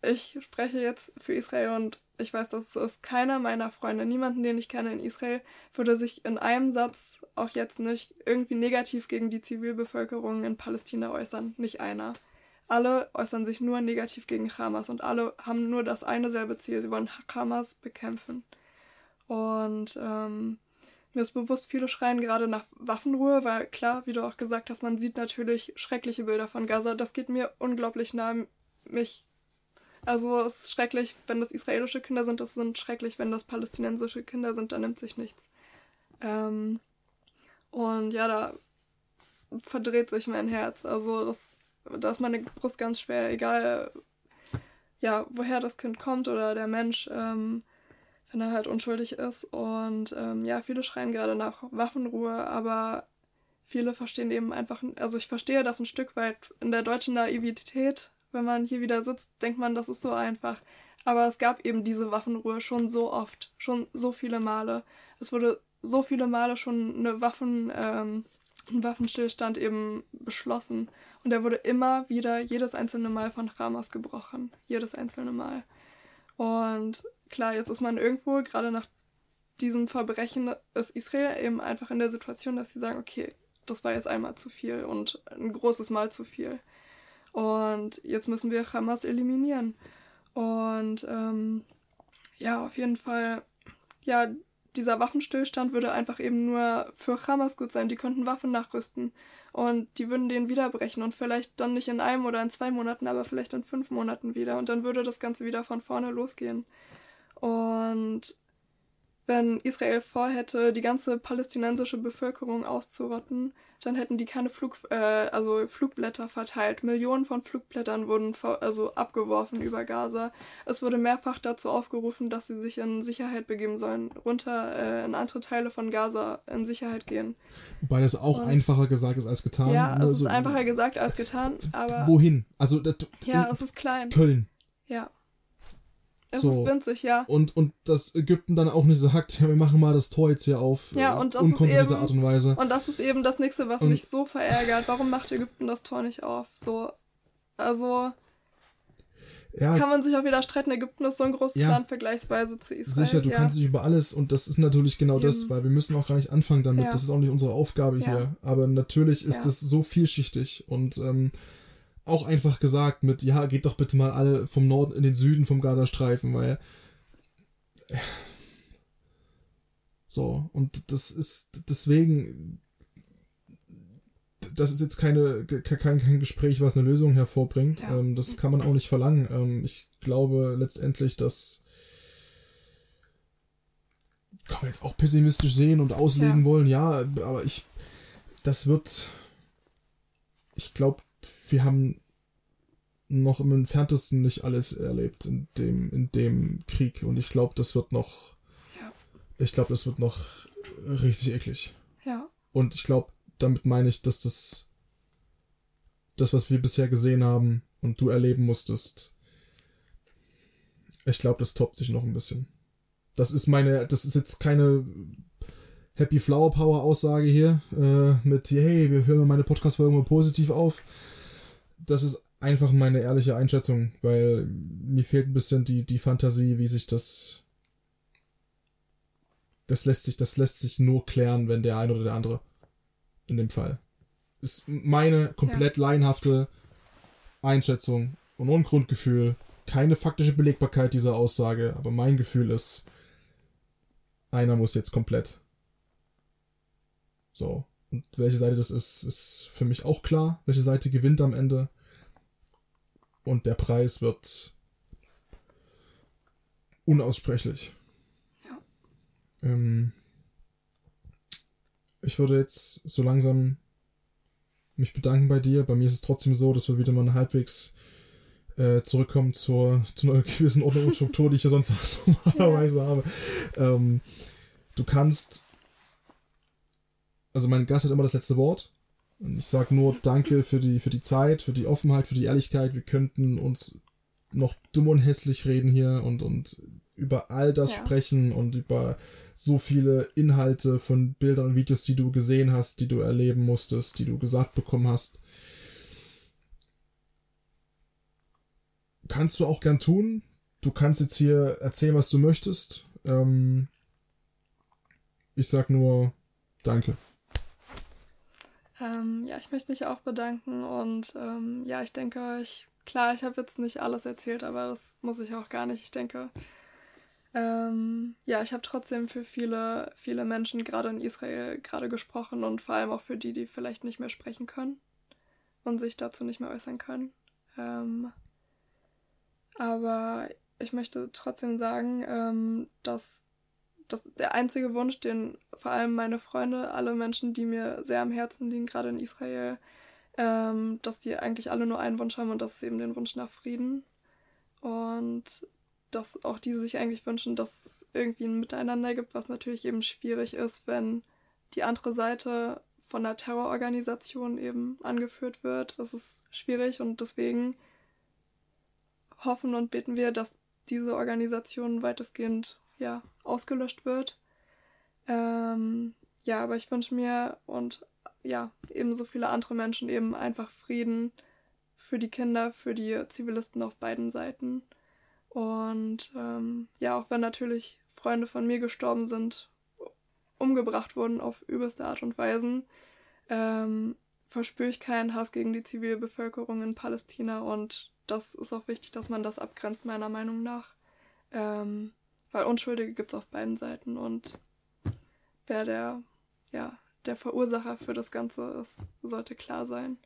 [SPEAKER 1] ich spreche jetzt für Israel und ich weiß, dass es. Keiner meiner Freunde, niemanden, den ich kenne in Israel, würde sich in einem Satz, auch jetzt nicht, irgendwie negativ gegen die Zivilbevölkerung in Palästina äußern. Nicht einer. Alle äußern sich nur negativ gegen Hamas und alle haben nur das eine selbe Ziel. Sie wollen Hamas bekämpfen. Und ähm, mir ist bewusst, viele schreien gerade nach Waffenruhe, weil klar, wie du auch gesagt hast, man sieht natürlich schreckliche Bilder von Gaza. Das geht mir unglaublich nah. Mich also es ist schrecklich, wenn das israelische Kinder sind, es sind schrecklich, wenn das palästinensische Kinder sind, da nimmt sich nichts. Ähm, und ja, da verdreht sich mein Herz. Also das, da ist meine Brust ganz schwer, egal ja, woher das Kind kommt oder der Mensch, ähm, wenn er halt unschuldig ist. Und ähm, ja, viele schreien gerade nach Waffenruhe, aber viele verstehen eben einfach, also ich verstehe das ein Stück weit in der deutschen Naivität wenn man hier wieder sitzt, denkt man, das ist so einfach. Aber es gab eben diese Waffenruhe schon so oft, schon so viele Male. Es wurde so viele Male schon eine Waffen, ähm, ein Waffenstillstand eben beschlossen. Und er wurde immer wieder, jedes einzelne Mal von Hamas gebrochen. Jedes einzelne Mal. Und klar, jetzt ist man irgendwo, gerade nach diesem Verbrechen, ist Israel eben einfach in der Situation, dass sie sagen, okay, das war jetzt einmal zu viel und ein großes Mal zu viel. Und jetzt müssen wir Hamas eliminieren. Und ähm, ja, auf jeden Fall, ja, dieser Waffenstillstand würde einfach eben nur für Hamas gut sein. Die könnten Waffen nachrüsten und die würden den wiederbrechen und vielleicht dann nicht in einem oder in zwei Monaten, aber vielleicht in fünf Monaten wieder. Und dann würde das Ganze wieder von vorne losgehen. Und wenn Israel vorhätte, die ganze palästinensische Bevölkerung auszurotten, dann hätten die keine Flug, äh, also Flugblätter verteilt. Millionen von Flugblättern wurden also abgeworfen über Gaza. Es wurde mehrfach dazu aufgerufen, dass sie sich in Sicherheit begeben sollen, runter äh, in andere Teile von Gaza in Sicherheit gehen.
[SPEAKER 2] Wobei das auch Und, einfacher gesagt ist als getan.
[SPEAKER 1] Ja, es also, ist einfacher gesagt als getan, aber.
[SPEAKER 2] Wohin? Also, das,
[SPEAKER 1] ja, es ist klein.
[SPEAKER 2] Köln.
[SPEAKER 1] Ja. Es so. ist winzig, ja.
[SPEAKER 2] Und, und dass Ägypten dann auch nicht sagt, ja, wir machen mal das Tor jetzt hier auf
[SPEAKER 1] ja, und das unkontrollierte eben, Art und Weise. Und das ist eben das nächste, was und, mich so verärgert. Warum macht Ägypten das Tor nicht auf? So, also. ja, kann man sich auch wieder streiten. Ägypten ist so ein großes ja, Land vergleichsweise zu Israel.
[SPEAKER 2] Sicher, du ja. kannst dich über alles und das ist natürlich genau Eben. das, weil wir müssen auch gar nicht anfangen damit. Das ist auch nicht unsere Aufgabe hier. Aber natürlich ist das so vielschichtig und ähm, auch einfach gesagt mit, ja, geht doch bitte mal alle vom Norden in den Süden vom Gazastreifen, weil äh, so, und das ist deswegen das ist jetzt keine, kein, kein Gespräch, was eine Lösung hervorbringt. Ja. Ähm, das kann man auch nicht verlangen. Ähm, ich glaube letztendlich, dass kann man jetzt auch pessimistisch sehen und auslegen ja. wollen, ja, aber ich, das wird, ich glaube, wir haben noch im entferntesten nicht alles erlebt in dem, in dem Krieg und ich glaube, das wird noch, ja. ich glaube, das wird noch richtig eklig.
[SPEAKER 1] Ja.
[SPEAKER 2] Und ich glaube, damit meine ich, dass das, das, was wir bisher gesehen haben und du erleben musstest, ich glaube, das toppt sich noch ein bisschen. Das ist meine, das ist jetzt keine Happy Flower Power Aussage hier äh, mit, hey, wir hören meine Podcast-Folge mal positiv auf. Das ist einfach meine ehrliche Einschätzung, weil mir fehlt ein bisschen die, die Fantasie, wie sich das. Das lässt sich, das lässt sich nur klären, wenn der eine oder der andere in dem Fall. Ist meine komplett ja. laienhafte Einschätzung und ein Grundgefühl. Keine faktische Belegbarkeit dieser Aussage, aber mein Gefühl ist, einer muss jetzt komplett. So. Und welche Seite das ist, ist für mich auch klar. Welche Seite gewinnt am Ende. Und der Preis wird unaussprechlich. Ja. Ähm, ich würde jetzt so langsam mich bedanken bei dir. Bei mir ist es trotzdem so, dass wir wieder mal halbwegs äh, zurückkommen zur, zu einer gewissen Ordnung und Struktur, die ich ja sonst normalerweise ja. habe. Ähm, du kannst. Also mein Gast hat immer das letzte Wort. Und ich sage nur Danke für die, für die Zeit, für die Offenheit, für die Ehrlichkeit. Wir könnten uns noch dumm und hässlich reden hier und, und über all das ja. sprechen und über so viele Inhalte von Bildern und Videos, die du gesehen hast, die du erleben musstest, die du gesagt bekommen hast. Kannst du auch gern tun. Du kannst jetzt hier erzählen, was du möchtest. Ähm ich sag nur Danke.
[SPEAKER 1] Ähm, ja, ich möchte mich auch bedanken und ähm, ja, ich denke, ich, klar, ich habe jetzt nicht alles erzählt, aber das muss ich auch gar nicht. Ich denke, ähm, ja, ich habe trotzdem für viele, viele Menschen gerade in Israel gerade gesprochen und vor allem auch für die, die vielleicht nicht mehr sprechen können und sich dazu nicht mehr äußern können. Ähm, aber ich möchte trotzdem sagen, ähm, dass der einzige Wunsch, den vor allem meine Freunde, alle Menschen, die mir sehr am Herzen liegen, gerade in Israel, ähm, dass die eigentlich alle nur einen Wunsch haben und das ist eben den Wunsch nach Frieden. Und dass auch die sich eigentlich wünschen, dass es irgendwie ein Miteinander gibt, was natürlich eben schwierig ist, wenn die andere Seite von der Terrororganisation eben angeführt wird. Das ist schwierig und deswegen hoffen und beten wir, dass diese Organisation weitestgehend ja, ausgelöscht wird. Ähm, ja, aber ich wünsche mir und ja, ebenso viele andere Menschen eben einfach Frieden für die Kinder, für die Zivilisten auf beiden Seiten. Und ähm, ja, auch wenn natürlich Freunde von mir gestorben sind, umgebracht wurden auf übelste Art und Weisen, ähm, verspüre ich keinen Hass gegen die Zivilbevölkerung in Palästina und das ist auch wichtig, dass man das abgrenzt, meiner Meinung nach. Ähm, weil Unschuldige gibt es auf beiden Seiten und wer der, ja, der Verursacher für das Ganze ist, sollte klar sein.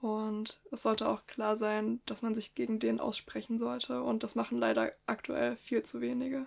[SPEAKER 1] Und es sollte auch klar sein, dass man sich gegen den aussprechen sollte. Und das machen leider aktuell viel zu wenige.